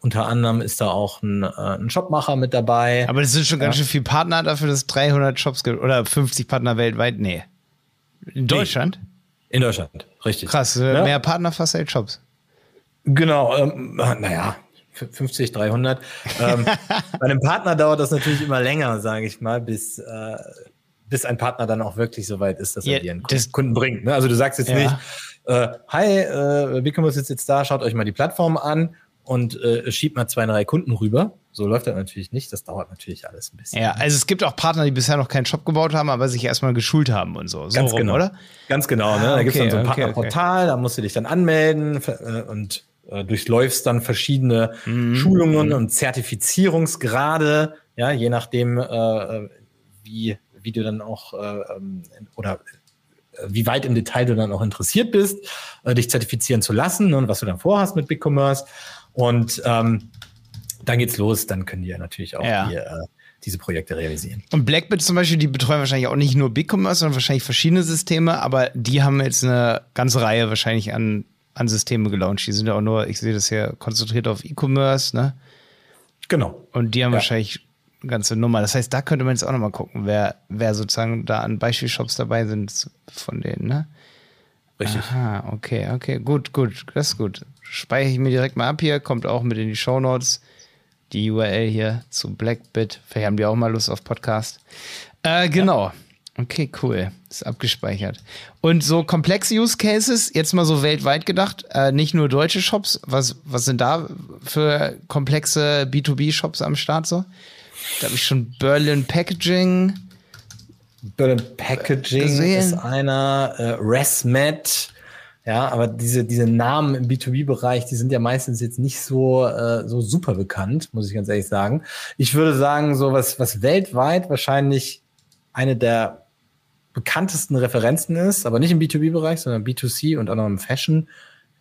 Unter anderem ist da auch ein, äh, ein Shopmacher mit dabei. Aber das sind schon ja. ganz schön viele Partner dafür, dass es 300 Shops gibt oder 50 Partner weltweit. Nee. In Deutschland? Nee. In Deutschland, richtig. Krass, äh, ja? mehr Partner fast als Shops. Genau, ähm, naja, 50, 300. ähm, bei einem Partner dauert das natürlich immer länger, sage ich mal, bis, äh, bis ein Partner dann auch wirklich so weit ist, dass ja, er dir einen das, Kunden bringt. Ne? Also du sagst jetzt ja. nicht, äh, hi, äh, Bicommerce ist jetzt da, schaut euch mal die Plattform an und äh, schiebt mal zwei, drei Kunden rüber, so läuft das natürlich nicht. Das dauert natürlich alles ein bisschen. Ja, also es gibt auch Partner, die bisher noch keinen Shop gebaut haben, aber sich erstmal geschult haben und so. so Ganz rum, genau. oder? Ganz genau. Ne? Ah, da gibt es dann so ein okay, Partnerportal, okay. da musst du dich dann anmelden äh, und äh, durchläufst dann verschiedene mhm. Schulungen und Zertifizierungsgrade, ja, je nachdem, äh, wie, wie du dann auch äh, ähm, oder äh, wie weit im Detail du dann auch interessiert bist, äh, dich zertifizieren zu lassen und was du dann vorhast mit BigCommerce. Und ähm, dann geht's los, dann können die ja natürlich auch ja. Die, äh, diese Projekte realisieren. Und Blackbit zum Beispiel, die betreuen wahrscheinlich auch nicht nur BigCommerce, sondern wahrscheinlich verschiedene Systeme, aber die haben jetzt eine ganze Reihe wahrscheinlich an, an Systeme gelauncht. Die sind ja auch nur, ich sehe das hier, konzentriert auf E-Commerce, ne? Genau. Und die haben ja. wahrscheinlich eine ganze Nummer. Das heißt, da könnte man jetzt auch nochmal gucken, wer, wer sozusagen da an Beispielshops dabei sind von denen, ne? Richtig. Aha, okay, okay, gut, gut, das ist gut. Speichere ich mir direkt mal ab hier, kommt auch mit in die Show Notes die URL hier zu Blackbit. Vielleicht haben die auch mal Lust auf Podcast. Äh, genau. Ja. Okay, cool. Ist abgespeichert. Und so komplexe Use Cases, jetzt mal so weltweit gedacht, äh, nicht nur deutsche Shops, was, was sind da für komplexe B2B-Shops am Start so? Da habe ich schon Berlin Packaging. Berlin Packaging gesehen. ist einer, äh, ResMed, ja, aber diese, diese Namen im B2B-Bereich, die sind ja meistens jetzt nicht so, äh, so super bekannt, muss ich ganz ehrlich sagen. Ich würde sagen, so was, was weltweit wahrscheinlich eine der bekanntesten Referenzen ist, aber nicht im B2B-Bereich, sondern B2C und auch noch im Fashion,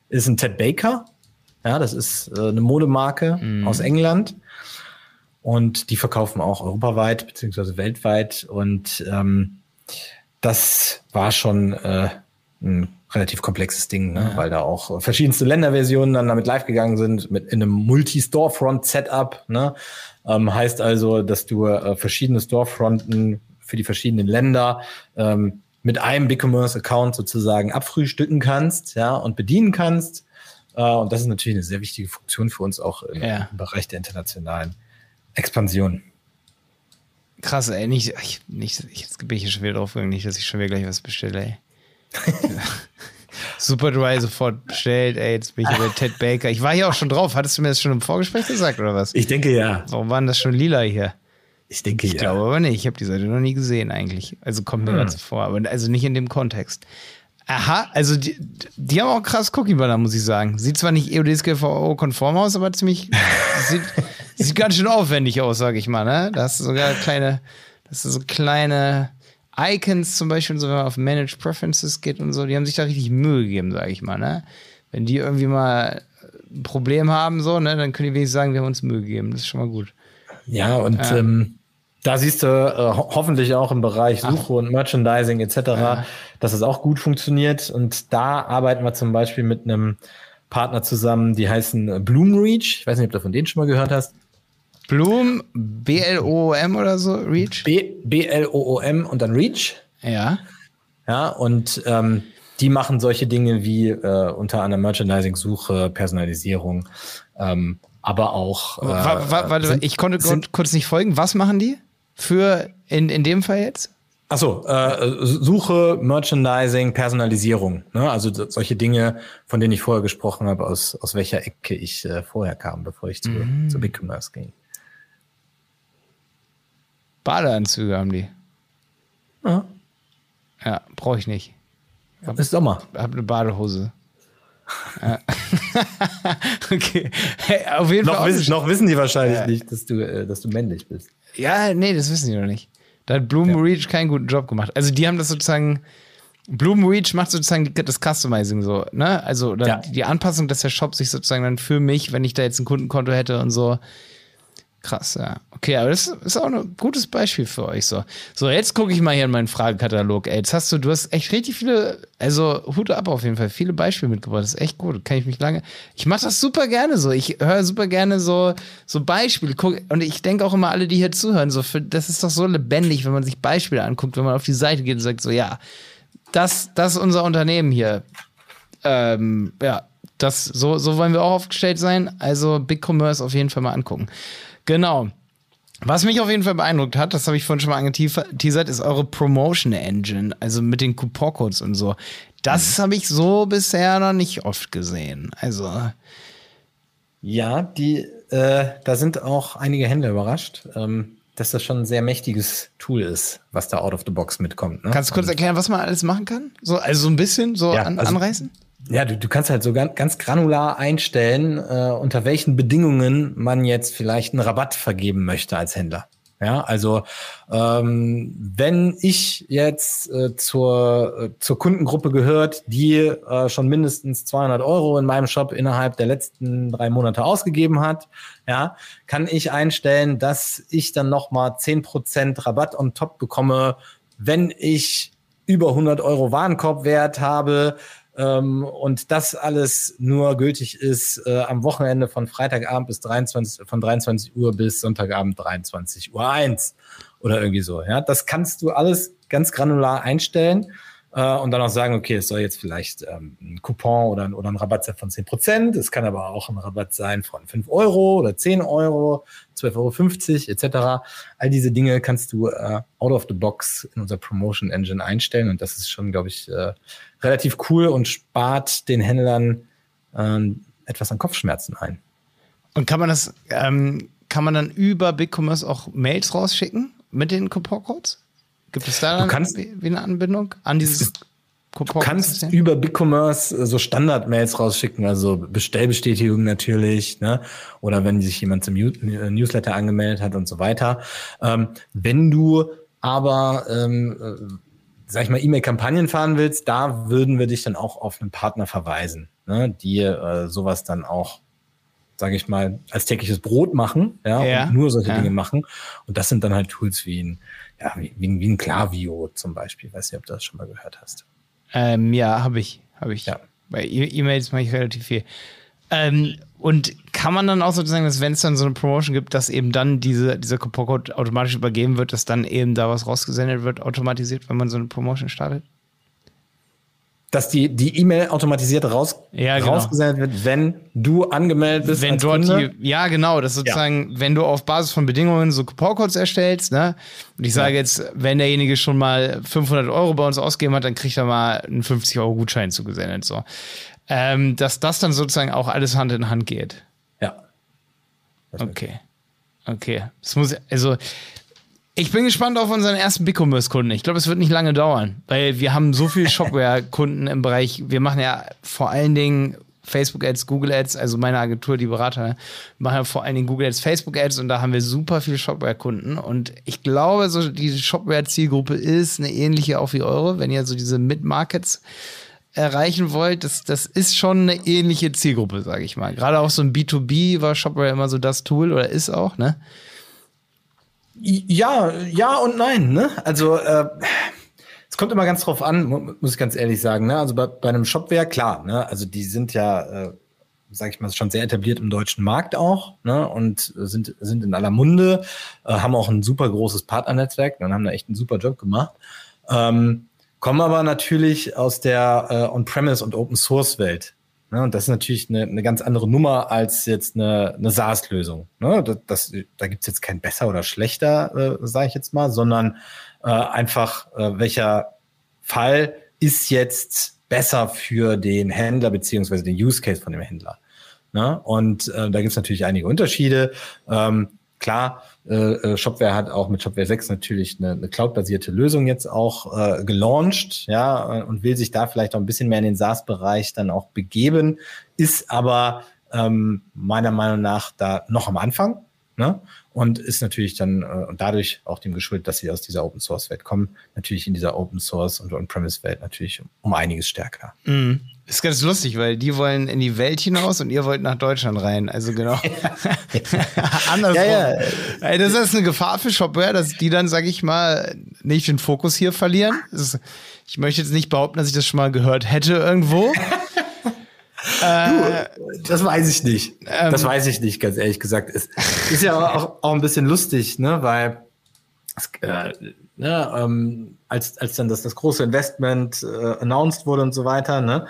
ist ein Ted Baker. Ja, das ist äh, eine Modemarke aus England. Und die verkaufen auch europaweit beziehungsweise weltweit. Und ähm, das war schon äh, ein relativ komplexes Ding, ne? weil da auch verschiedenste Länderversionen dann damit live gegangen sind, mit in einem Multi-Storefront-Setup. Ne? Ähm, heißt also, dass du äh, verschiedene Storefronten für die verschiedenen Länder ähm, mit einem BigCommerce-Account sozusagen abfrühstücken kannst, ja, und bedienen kannst. Äh, und das ist natürlich eine sehr wichtige Funktion für uns auch im, Ja. im Bereich der internationalen Expansion. Krass, ey, nicht, ich, nicht, ich, jetzt bin ich hier schon wieder drauf gegangen, nicht, dass ich schon wieder gleich was bestelle, ey. Superdry sofort bestellt, ey, jetzt bin ich über Ted Baker. Ich war hier auch schon drauf. Hattest du mir das schon im Vorgespräch gesagt, oder was? Ich denke ja. Warum war denn das schon lila hier? Ich denke Ich ja. glaube aber nicht. Ich habe die Seite noch nie gesehen eigentlich. Also kommt mir Hm. gerade so vor, aber also nicht in dem Kontext. Aha, also die, die haben auch krass Cookie-Banner, muss ich sagen. Sieht zwar nicht E EODSGVO-konform aus, aber ziemlich sieht, sieht ganz schön aufwendig aus, sag ich mal. Ne? Da hast du sogar kleine, das sind so kleine Icons zum Beispiel, so wenn man auf Manage Preferences geht und so. Die haben sich da richtig Mühe gegeben, sag ich mal. Ne? Wenn die irgendwie mal ein Problem haben, so, ne, dann können die wenigstens sagen, wir haben uns Mühe gegeben. Das ist schon mal gut. Ja, und Ähm, da siehst du äh, ho hoffentlich auch im Bereich Suche und Merchandising etc., dass es auch gut funktioniert. Und da arbeiten wir zum Beispiel mit einem Partner zusammen, die heißen Bloomreach. Ich weiß nicht, ob du von denen schon mal gehört hast. Bloom, B-L-O-M oder so, Reach? B B-L-O-O-M und dann Reach. Ja. Ja, und ähm, die machen solche Dinge wie äh, unter anderem Merchandising, Suche, Personalisierung, ähm, aber auch. Äh, Wa- wa- Warte, sind- ich konnte sind- kurz nicht folgen. Was machen die für in, in dem Fall jetzt? Achso, äh, Suche, Merchandising, Personalisierung. Ne? Also so- solche Dinge, von denen ich vorher gesprochen habe, aus, aus welcher Ecke ich äh, vorher kam, bevor ich zu, zu Big Commerce ging. Badeanzüge haben die. Ja. Ja, brauche ich nicht. Ist Sommer. Hab eine Badehose. Ja. okay. Hey, auf jeden Noch Fall. wissen, noch wissen die wahrscheinlich Ja. nicht, dass du, äh, dass du männlich bist. Ja, nee, das wissen die noch nicht. Da hat Bloom Reach keinen guten Job gemacht. Also die haben das sozusagen. Bloom Reach macht sozusagen das Customizing so, ne? Also Ja. die Anpassung, dass der Shop sich sozusagen dann für mich, wenn ich da jetzt ein Kundenkonto hätte und so. Krass, ja. Okay, aber das ist auch ein gutes Beispiel für euch so. So, jetzt gucke ich mal hier in meinen Fragekatalog. Ey, jetzt hast du, du hast echt richtig viele, also Hut ab auf jeden Fall, viele Beispiele mitgebracht. Das ist echt gut. Kann ich mich lange. Ich mache das super gerne so. Ich höre super gerne so, so Beispiele. Guck, und ich denke auch immer, alle, die hier zuhören, so für, das ist doch so lebendig, wenn man sich Beispiele anguckt, wenn man auf die Seite geht und sagt, so, ja, das, das ist unser Unternehmen hier. Ähm, ja, das, so, so wollen wir auch aufgestellt sein. Also Big Commerce auf jeden Fall mal angucken. Genau. Was mich auf jeden Fall beeindruckt hat, das habe ich vorhin schon mal angeteasert, ist eure Promotion Engine, also mit den Couponcodes und so. Das habe ich so bisher noch nicht oft gesehen. Also, Ja, die, äh, da sind auch einige Händler überrascht, ähm, dass das schon ein sehr mächtiges Tool ist, was da out of the box mitkommt. Ne? kannst du kurz erklären, was man alles machen kann? So, also so ein bisschen so Ja, an, also- anreißen? Ja, du, du kannst halt so ganz, ganz granular einstellen, äh, unter welchen Bedingungen man jetzt vielleicht einen Rabatt vergeben möchte als Händler. Ja, also ähm, wenn ich jetzt äh, zur, äh, zur Kundengruppe gehört, die äh, schon mindestens 200 Euro in meinem Shop innerhalb der letzten drei Monate ausgegeben hat, ja, kann ich einstellen, dass ich dann nochmal 10% Rabatt on top bekomme, wenn ich über 100 Euro Warenkorbwert habe und das alles nur gültig ist äh, am Wochenende von Freitagabend bis 23, von 23 Uhr bis Sonntagabend 23 Uhr 1 oder irgendwie so. Ja, das kannst du alles ganz granular einstellen. Äh, und dann auch sagen, okay, es soll jetzt vielleicht ähm, ein Coupon oder, oder ein Rabatt sein von 10%. Es kann aber auch ein Rabatt sein von 5 Euro oder 10 Euro, 12,50 Euro etc. All diese Dinge kannst du äh, out of the box in unser Promotion Engine einstellen und das ist schon, glaube ich, äh, relativ cool und spart den Händlern ähm, etwas an Kopfschmerzen ein. Und kann man das, ähm, kann man dann über BigCommerce auch Mails rausschicken mit den Coupon-Codes? Gibt es da du kannst, wie eine Anbindung an dieses? Du kannst über BigCommerce äh, so Standard-Mails rausschicken, also Bestellbestätigung natürlich, ne? oder wenn sich jemand zum äh, Newsletter angemeldet hat und so weiter. Ähm, wenn du aber ähm, äh, sag ich mal, E-Mail-Kampagnen fahren willst, da würden wir dich dann auch auf einen Partner verweisen, ne, die äh, sowas dann auch, sage ich mal, als tägliches Brot machen, ja, ja und nur solche ja. Dinge machen. Und das sind dann halt Tools wie ein, ja, wie, wie, ein Klaviyo zum Beispiel. Weiß nicht, ob du das schon mal gehört hast. Ähm, ja, habe ich, habe ich. Ja. Bei e- E-Mails mache ich relativ viel. Ähm, und kann man dann auch sozusagen, dass wenn es dann so eine Promotion gibt, dass eben dann diese, dieser Coupon-Code automatisch übergeben wird, dass dann eben da was rausgesendet wird, automatisiert, wenn man so eine Promotion startet? Dass die die E-Mail automatisiert raus, ja, genau. rausgesendet wird, wenn du angemeldet bist. Wenn dort Kunde. die, ja, genau, das sozusagen, ja. wenn du auf Basis von Bedingungen so Coupon-Codes erstellst, ne? Und ich sage ja. jetzt, wenn derjenige schon mal 500 Euro bei uns ausgegeben hat, dann kriegt er mal einen 50 Euro Gutschein zugesendet, so ähm, dass das dann sozusagen auch alles Hand in Hand geht. Ja. Okay. Okay. Das muss, also, ich bin gespannt auf unseren ersten BigCommerce-Kunden. Ich glaube, es wird nicht lange dauern, weil wir haben so viele Shopware-Kunden im Bereich. Wir machen ja vor allen Dingen Facebook-Ads, Google-Ads, also meine Agentur, die Berater, machen ja vor allen Dingen Google-Ads, Facebook-Ads und da haben wir super viele Shopware-Kunden. Und ich glaube, so die Shopware-Zielgruppe ist eine ähnliche auch wie eure, wenn ihr so diese Mid-Markets erreichen wollt, das, das ist schon eine ähnliche Zielgruppe, sage ich mal. Gerade auch so ein B2B war Shopware immer so das Tool oder ist auch, ne? Ja, ja und nein, ne? Also äh, es kommt immer ganz drauf an, muss ich ganz ehrlich sagen. Ne? Also bei, bei einem Shopware, klar, ne? Also die sind ja, äh, sage ich mal, schon sehr etabliert im deutschen Markt auch, ne? Und sind, sind in aller Munde, äh, haben auch ein super großes Partnernetzwerk und haben da echt einen super Job gemacht. Ähm, kommen aber natürlich aus der äh, On-Premise und Open-Source-Welt. Ne? Und das ist natürlich eine, eine ganz andere Nummer als jetzt eine, eine SaaS-Lösung. Ne? Das, das, da gibt's jetzt kein besser oder schlechter, äh, sage ich jetzt mal, sondern äh, einfach, äh, welcher Fall ist jetzt besser für den Händler beziehungsweise den Use Case von dem Händler. Ne? Und äh, da gibt's natürlich einige Unterschiede. Ähm, klar, äh, äh, Shopware hat auch mit Shopware 6 natürlich eine, eine cloud-basierte Lösung jetzt auch äh, gelauncht, ja, und will sich da vielleicht auch ein bisschen mehr in den SaaS-Bereich dann auch begeben, ist aber ähm, meiner Meinung nach da noch am Anfang. Ne? Und ist natürlich dann äh, und dadurch auch dem geschuldet, dass sie aus dieser Open Source Welt kommen, natürlich in dieser Open Source und On-Premise Welt natürlich um einiges stärker. Mm. Ist ganz lustig, weil die wollen in die Welt hinaus und ihr wollt nach Deutschland rein. Also genau. Andersrum. Ja, ja. Das ist eine Gefahr für Shopware, dass die dann, sag ich mal, nicht den Fokus hier verlieren. Ist, ich möchte jetzt nicht behaupten, dass ich das schon mal gehört hätte irgendwo. Äh, du, das weiß ich nicht. Ähm, das weiß ich nicht, ganz ehrlich gesagt. Es ist ja auch, auch ein bisschen lustig, ne, weil es, äh, ne, ähm, als, als dann das, das große Investment äh, announced wurde und so weiter, ne,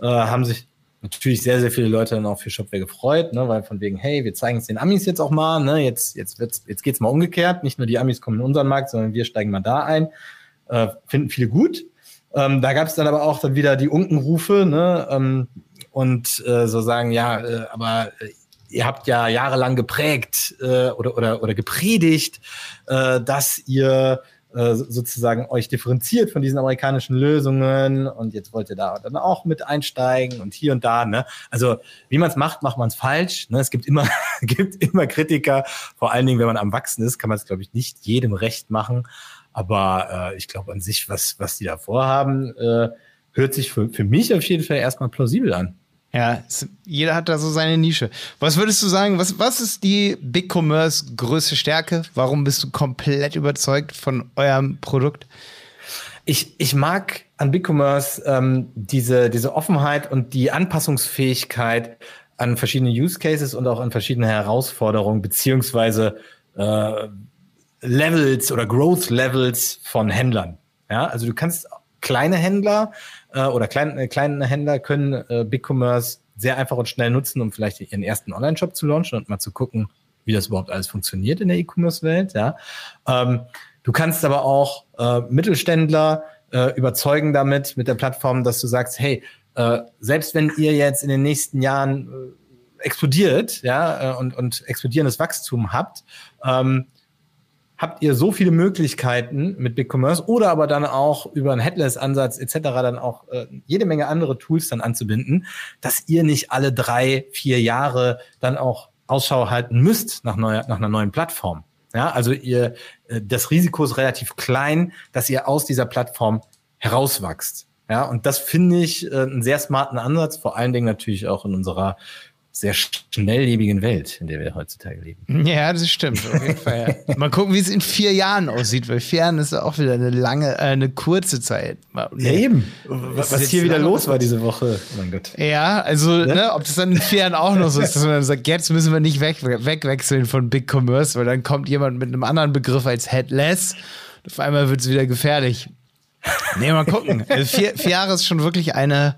äh, haben sich natürlich sehr, sehr viele Leute dann auch für Shopware gefreut, ne, weil von wegen, hey, wir zeigen es den Amis jetzt auch mal, ne, jetzt, jetzt jetzt geht's mal umgekehrt. Nicht nur die Amis kommen in unseren Markt, sondern wir steigen mal da ein. Äh, finden viele gut. Ähm, da gab es dann aber auch dann wieder die Unkenrufe, ne, ähm, und äh, so sagen, ja, äh, aber äh, ihr habt ja jahrelang geprägt äh, oder, oder, oder gepredigt, äh, dass ihr äh, sozusagen euch differenziert von diesen amerikanischen Lösungen und jetzt wollt ihr da dann auch mit einsteigen und hier und da. Ne? Also wie man es macht, macht man es falsch. Ne? Es gibt immer, gibt immer Kritiker, vor allen Dingen, wenn man am Wachsen ist, kann man es, glaube ich, nicht jedem recht machen. Aber äh, ich glaube an sich, was, was die da vorhaben, äh, hört sich für, für mich auf jeden Fall erstmal plausibel an. Ja, es, jeder hat da so seine Nische. Was würdest du sagen, was, was ist die Big Commerce größte Stärke? Warum bist du komplett überzeugt von eurem Produkt? Ich, ich mag an Big Commerce ähm, diese, diese Offenheit und die Anpassungsfähigkeit an verschiedene Use Cases und auch an verschiedene Herausforderungen beziehungsweise äh, Levels oder Growth Levels von Händlern. Ja, also du kannst kleine Händler äh, oder klein, äh, kleine Händler können äh, BigCommerce sehr einfach und schnell nutzen, um vielleicht ihren ersten Online-Shop zu launchen und mal zu gucken, wie das überhaupt alles funktioniert in der E-Commerce-Welt. Ja. Ähm, du kannst aber auch äh, Mittelständler äh, überzeugen damit, mit der Plattform, dass du sagst, hey, äh, selbst wenn ihr jetzt in den nächsten Jahren äh, explodiert, ja, äh, und, und explodierendes Wachstum habt, ähm, habt ihr so viele Möglichkeiten mit BigCommerce oder aber dann auch über einen Headless-Ansatz etc. dann auch äh, jede Menge andere Tools dann anzubinden, dass ihr nicht alle drei, vier Jahre dann auch Ausschau halten müsst nach, neuer, nach einer neuen Plattform. Ja, also ihr, äh, das Risiko ist relativ klein, dass ihr aus dieser Plattform herauswachst. Ja, und das finde ich äh, einen sehr smarten Ansatz, vor allen Dingen natürlich auch in unserer sehr schnelllebigen Welt, in der wir heutzutage leben. Ja, das stimmt. Auf jeden Fall, ja. Mal gucken, wie es in vier Jahren aussieht, weil vier Jahren ist ja auch wieder eine lange, äh, eine kurze Zeit. Ja, eben. Was, was hier wieder los war diese Woche. Oh mein Gott. Ja, also, ne? ne? ob das dann in vier Jahren auch noch so ist, dass man dann sagt, jetzt müssen wir nicht weg, wegwechseln von Big Commerce, weil dann kommt jemand mit einem anderen Begriff als Headless. Auf einmal wird es wieder gefährlich. Nee, mal gucken. Also vier, vier Jahre ist schon wirklich eine,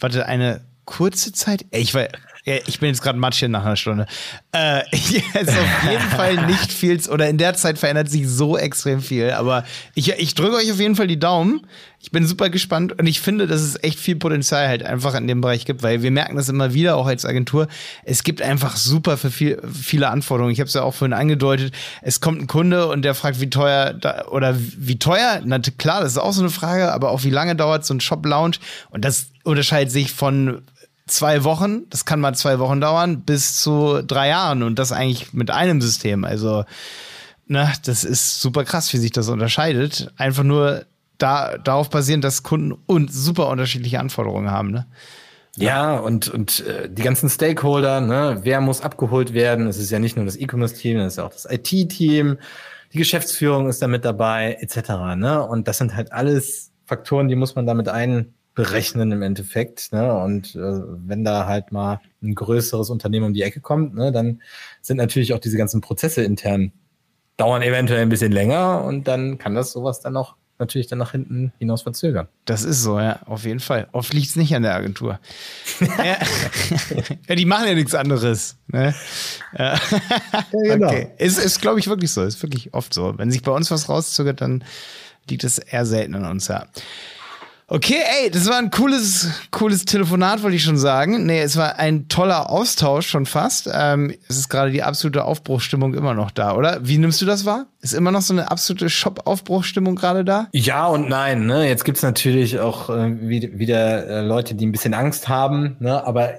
warte, eine kurze Zeit. Ich war, ja, ich bin jetzt gerade Matschchen nach einer Stunde. Äh, ist auf jeden Fall nicht viel, oder in der Zeit verändert sich so extrem viel. Aber ich, ich drücke euch auf jeden Fall die Daumen. Ich bin super gespannt und ich finde, dass es echt viel Potenzial halt einfach in dem Bereich gibt, weil wir merken das immer wieder, auch als Agentur. Es gibt einfach super für viel, viele Anforderungen. Ich habe es ja auch vorhin angedeutet. Es kommt ein Kunde und der fragt, wie teuer da, oder wie teuer. Na klar, das ist auch so eine Frage, aber auch wie lange dauert so ein Shop-Lounge? Und das unterscheidet sich von zwei Wochen, das kann mal zwei Wochen dauern, bis zu drei Jahren und das eigentlich mit einem System. Also, ne, das ist super krass, wie sich das unterscheidet. Einfach nur da, darauf basierend, dass Kunden und super unterschiedliche Anforderungen haben, ne? Ja, und, und äh, die ganzen Stakeholder, ne, wer muss abgeholt werden? Es ist ja nicht nur das E-Commerce-Team, es ist ja auch das IT-Team, die Geschäftsführung ist da mit dabei, etc. Ne? Und das sind halt alles Faktoren, die muss man damit ein berechnen im Endeffekt. Ne? Und äh, wenn da halt mal ein größeres Unternehmen um die Ecke kommt, ne, dann sind natürlich auch diese ganzen Prozesse intern dauern eventuell ein bisschen länger und dann kann das sowas dann auch natürlich dann nach hinten hinaus verzögern. Das ist so, ja, auf jeden Fall. Oft liegt es nicht an der Agentur. ja. ja. die machen ja nichts anderes. Ne? Ja. ja genau. Okay. Ist, ist glaube ich, wirklich so. Ist wirklich oft so. Wenn sich bei uns was rauszögert, dann liegt es eher selten an uns, ja. Okay, ey, das war ein cooles, cooles Telefonat, wollte ich schon sagen. Nee, es war ein toller Austausch schon fast. Ähm, es ist gerade die absolute Aufbruchstimmung immer noch da, oder? Wie nimmst du das wahr? Ist immer noch so eine absolute Shop-Aufbruchstimmung gerade da? Ja und nein. Ne? Jetzt gibt's natürlich auch äh, wieder äh, Leute, die ein bisschen Angst haben. Ne? Aber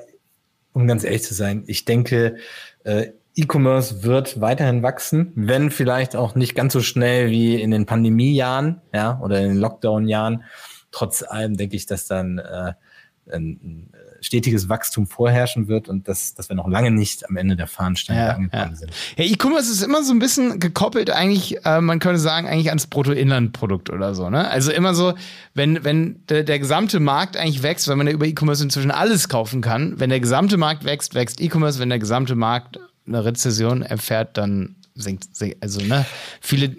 um ganz ehrlich zu sein, ich denke, äh, E-Commerce wird weiterhin wachsen, wenn vielleicht auch nicht ganz so schnell wie in den Pandemiejahren, ja, oder in den Lockdown-Jahren trotz allem denke ich, dass dann äh, ein stetiges Wachstum vorherrschen wird und dass, dass wir noch lange nicht am Ende der Fahnenstange ja, angekommen ja. sind. Ja, E-Commerce ist immer so ein bisschen gekoppelt eigentlich, äh, man könnte sagen, eigentlich ans Bruttoinlandprodukt oder so. Ne? Also immer so, wenn, wenn der, der gesamte Markt eigentlich wächst, weil man ja über E-Commerce inzwischen alles kaufen kann, wenn der gesamte Markt wächst, wächst E-Commerce, wenn der gesamte Markt eine Rezession erfährt, dann sinkt, also ne, viele.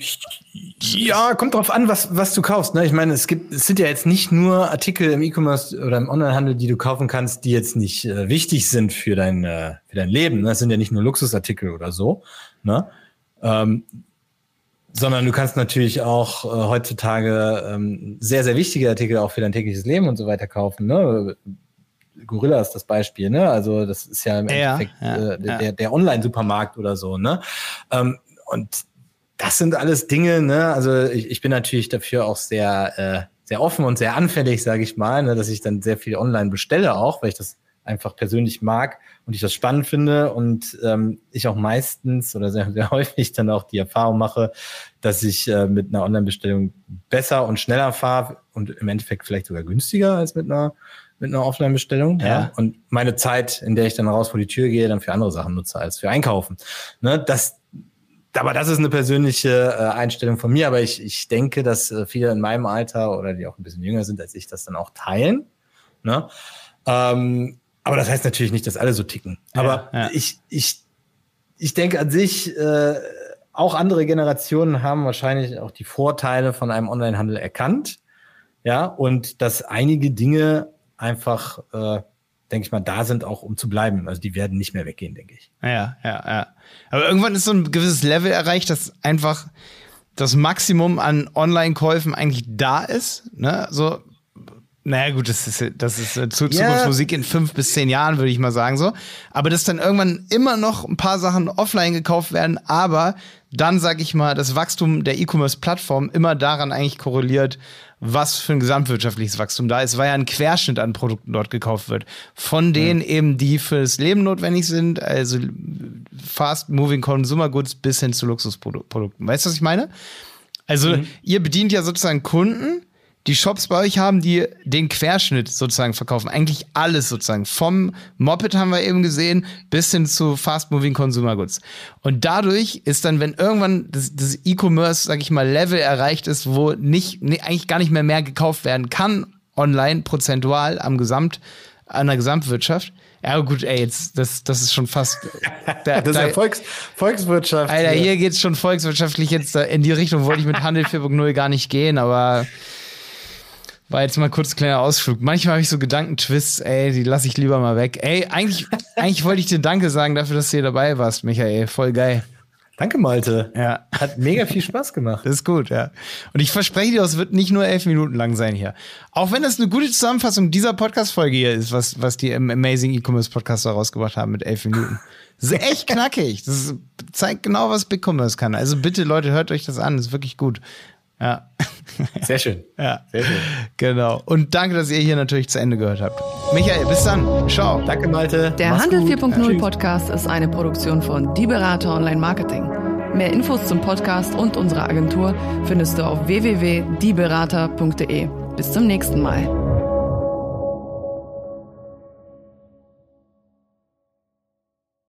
Ja, kommt drauf an, was, was du kaufst. Ne? Ich meine, es gibt, es sind ja jetzt nicht nur Artikel im E-Commerce oder im Onlinehandel, die du kaufen kannst, die jetzt nicht äh, wichtig sind für dein, äh, für dein Leben. Ne? Das sind ja nicht nur Luxusartikel oder so. Ne? Ähm, sondern du kannst natürlich auch äh, heutzutage ähm, sehr, sehr wichtige Artikel auch für dein tägliches Leben und so weiter kaufen. Ne? Gorilla ist das Beispiel, ne? Also das ist ja im ja, Endeffekt ja, äh, der, der Online-Supermarkt oder so, ne? Ähm, und das sind alles Dinge, ne? Also ich, ich bin natürlich dafür auch sehr, äh, sehr offen und sehr anfällig, sage ich mal, ne? dass ich dann sehr viel online bestelle auch, weil ich das einfach persönlich mag und ich das spannend finde und ähm, ich auch meistens oder sehr, sehr häufig dann auch die Erfahrung mache, dass ich äh, mit einer Online-Bestellung besser und schneller fahre und im Endeffekt vielleicht sogar günstiger als mit einer mit einer Offline-Bestellung. Ja. ja. Und meine Zeit, in der ich dann raus vor die Tür gehe, dann für andere Sachen nutze als für Einkaufen. Ne, das, aber das ist eine persönliche äh, Einstellung von mir. Aber ich, ich denke, dass äh, viele in meinem Alter oder die auch ein bisschen jünger sind als ich, das dann auch teilen. Ne? Ähm, aber das heißt natürlich nicht, dass alle so ticken. Aber ja, ja. ich, ich, ich denke an sich, äh, auch andere Generationen haben wahrscheinlich auch die Vorteile von einem Onlinehandel erkannt Ja, und dass einige Dinge einfach, äh, denke ich mal, da sind auch, um zu bleiben. Also die werden nicht mehr weggehen, denke ich. Ja, ja, ja. Aber irgendwann ist so ein gewisses Level erreicht, dass einfach das Maximum an Online-Käufen eigentlich da ist. Ne? So, naja, gut, das ist, das ist äh, zu Zukunftsmusik in fünf bis zehn Jahren, würde ich mal sagen so. Aber dass dann irgendwann immer noch ein paar Sachen offline gekauft werden, aber dann, sage ich mal, das Wachstum der E-Commerce-Plattform immer daran eigentlich korreliert, was für ein gesamtwirtschaftliches Wachstum da ist, weil ja ein Querschnitt an Produkten dort gekauft wird. Von denen mhm. eben, die fürs Leben notwendig sind, also fast-moving Consumer Goods bis hin zu Luxusprodukten. Weißt du, was ich meine? Also, mhm. ihr bedient ja sozusagen Kunden, die Shops bei euch haben, die den Querschnitt sozusagen verkaufen. Eigentlich alles sozusagen. Vom Moped haben wir eben gesehen, bis hin zu Fast-Moving Consumer Goods. Und dadurch ist dann, wenn irgendwann das, das E-Commerce, sag ich mal, Level erreicht ist, wo nicht, nee, eigentlich gar nicht mehr mehr gekauft werden kann, online, prozentual, am Gesamt, an der Gesamtwirtschaft. Ja, gut, ey, jetzt, das, das ist schon fast. Da, das ist ja Volks, Volkswirtschaft. Alter, hier, hier geht's schon volkswirtschaftlich jetzt in die Richtung, wollte ich mit Handel 4.0 gar nicht gehen, aber war jetzt mal kurz ein kleiner Ausflug. Manchmal habe ich so Gedankentwists, ey, die lasse ich lieber mal weg. Ey, eigentlich, eigentlich wollte ich dir Danke sagen dafür, dass du hier dabei warst, Michael. Voll geil. Danke, Malte. Ja. Hat mega viel Spaß gemacht. Das ist gut, ja. Und ich verspreche dir, es wird nicht nur elf Minuten lang sein hier. Auch wenn das eine gute Zusammenfassung dieser Podcast-Folge hier ist, was, was die im Amazing E-Commerce Podcast da rausgebracht haben mit elf Minuten. Das ist echt knackig. Das zeigt genau, was Big Commerce kann. Also bitte, Leute, hört euch das an. Das ist wirklich gut. Ja. Sehr schön. Ja. Sehr schön. Genau. Und danke, dass ihr hier natürlich zu Ende gehört habt. Michael, bis dann. Ciao. Danke, Malte. Der Mach's Handel 4.0 Podcast ist eine Produktion von Die Berater Online Marketing. Mehr Infos zum Podcast und unserer Agentur findest du auf www.dieberater.de. Bis zum nächsten Mal.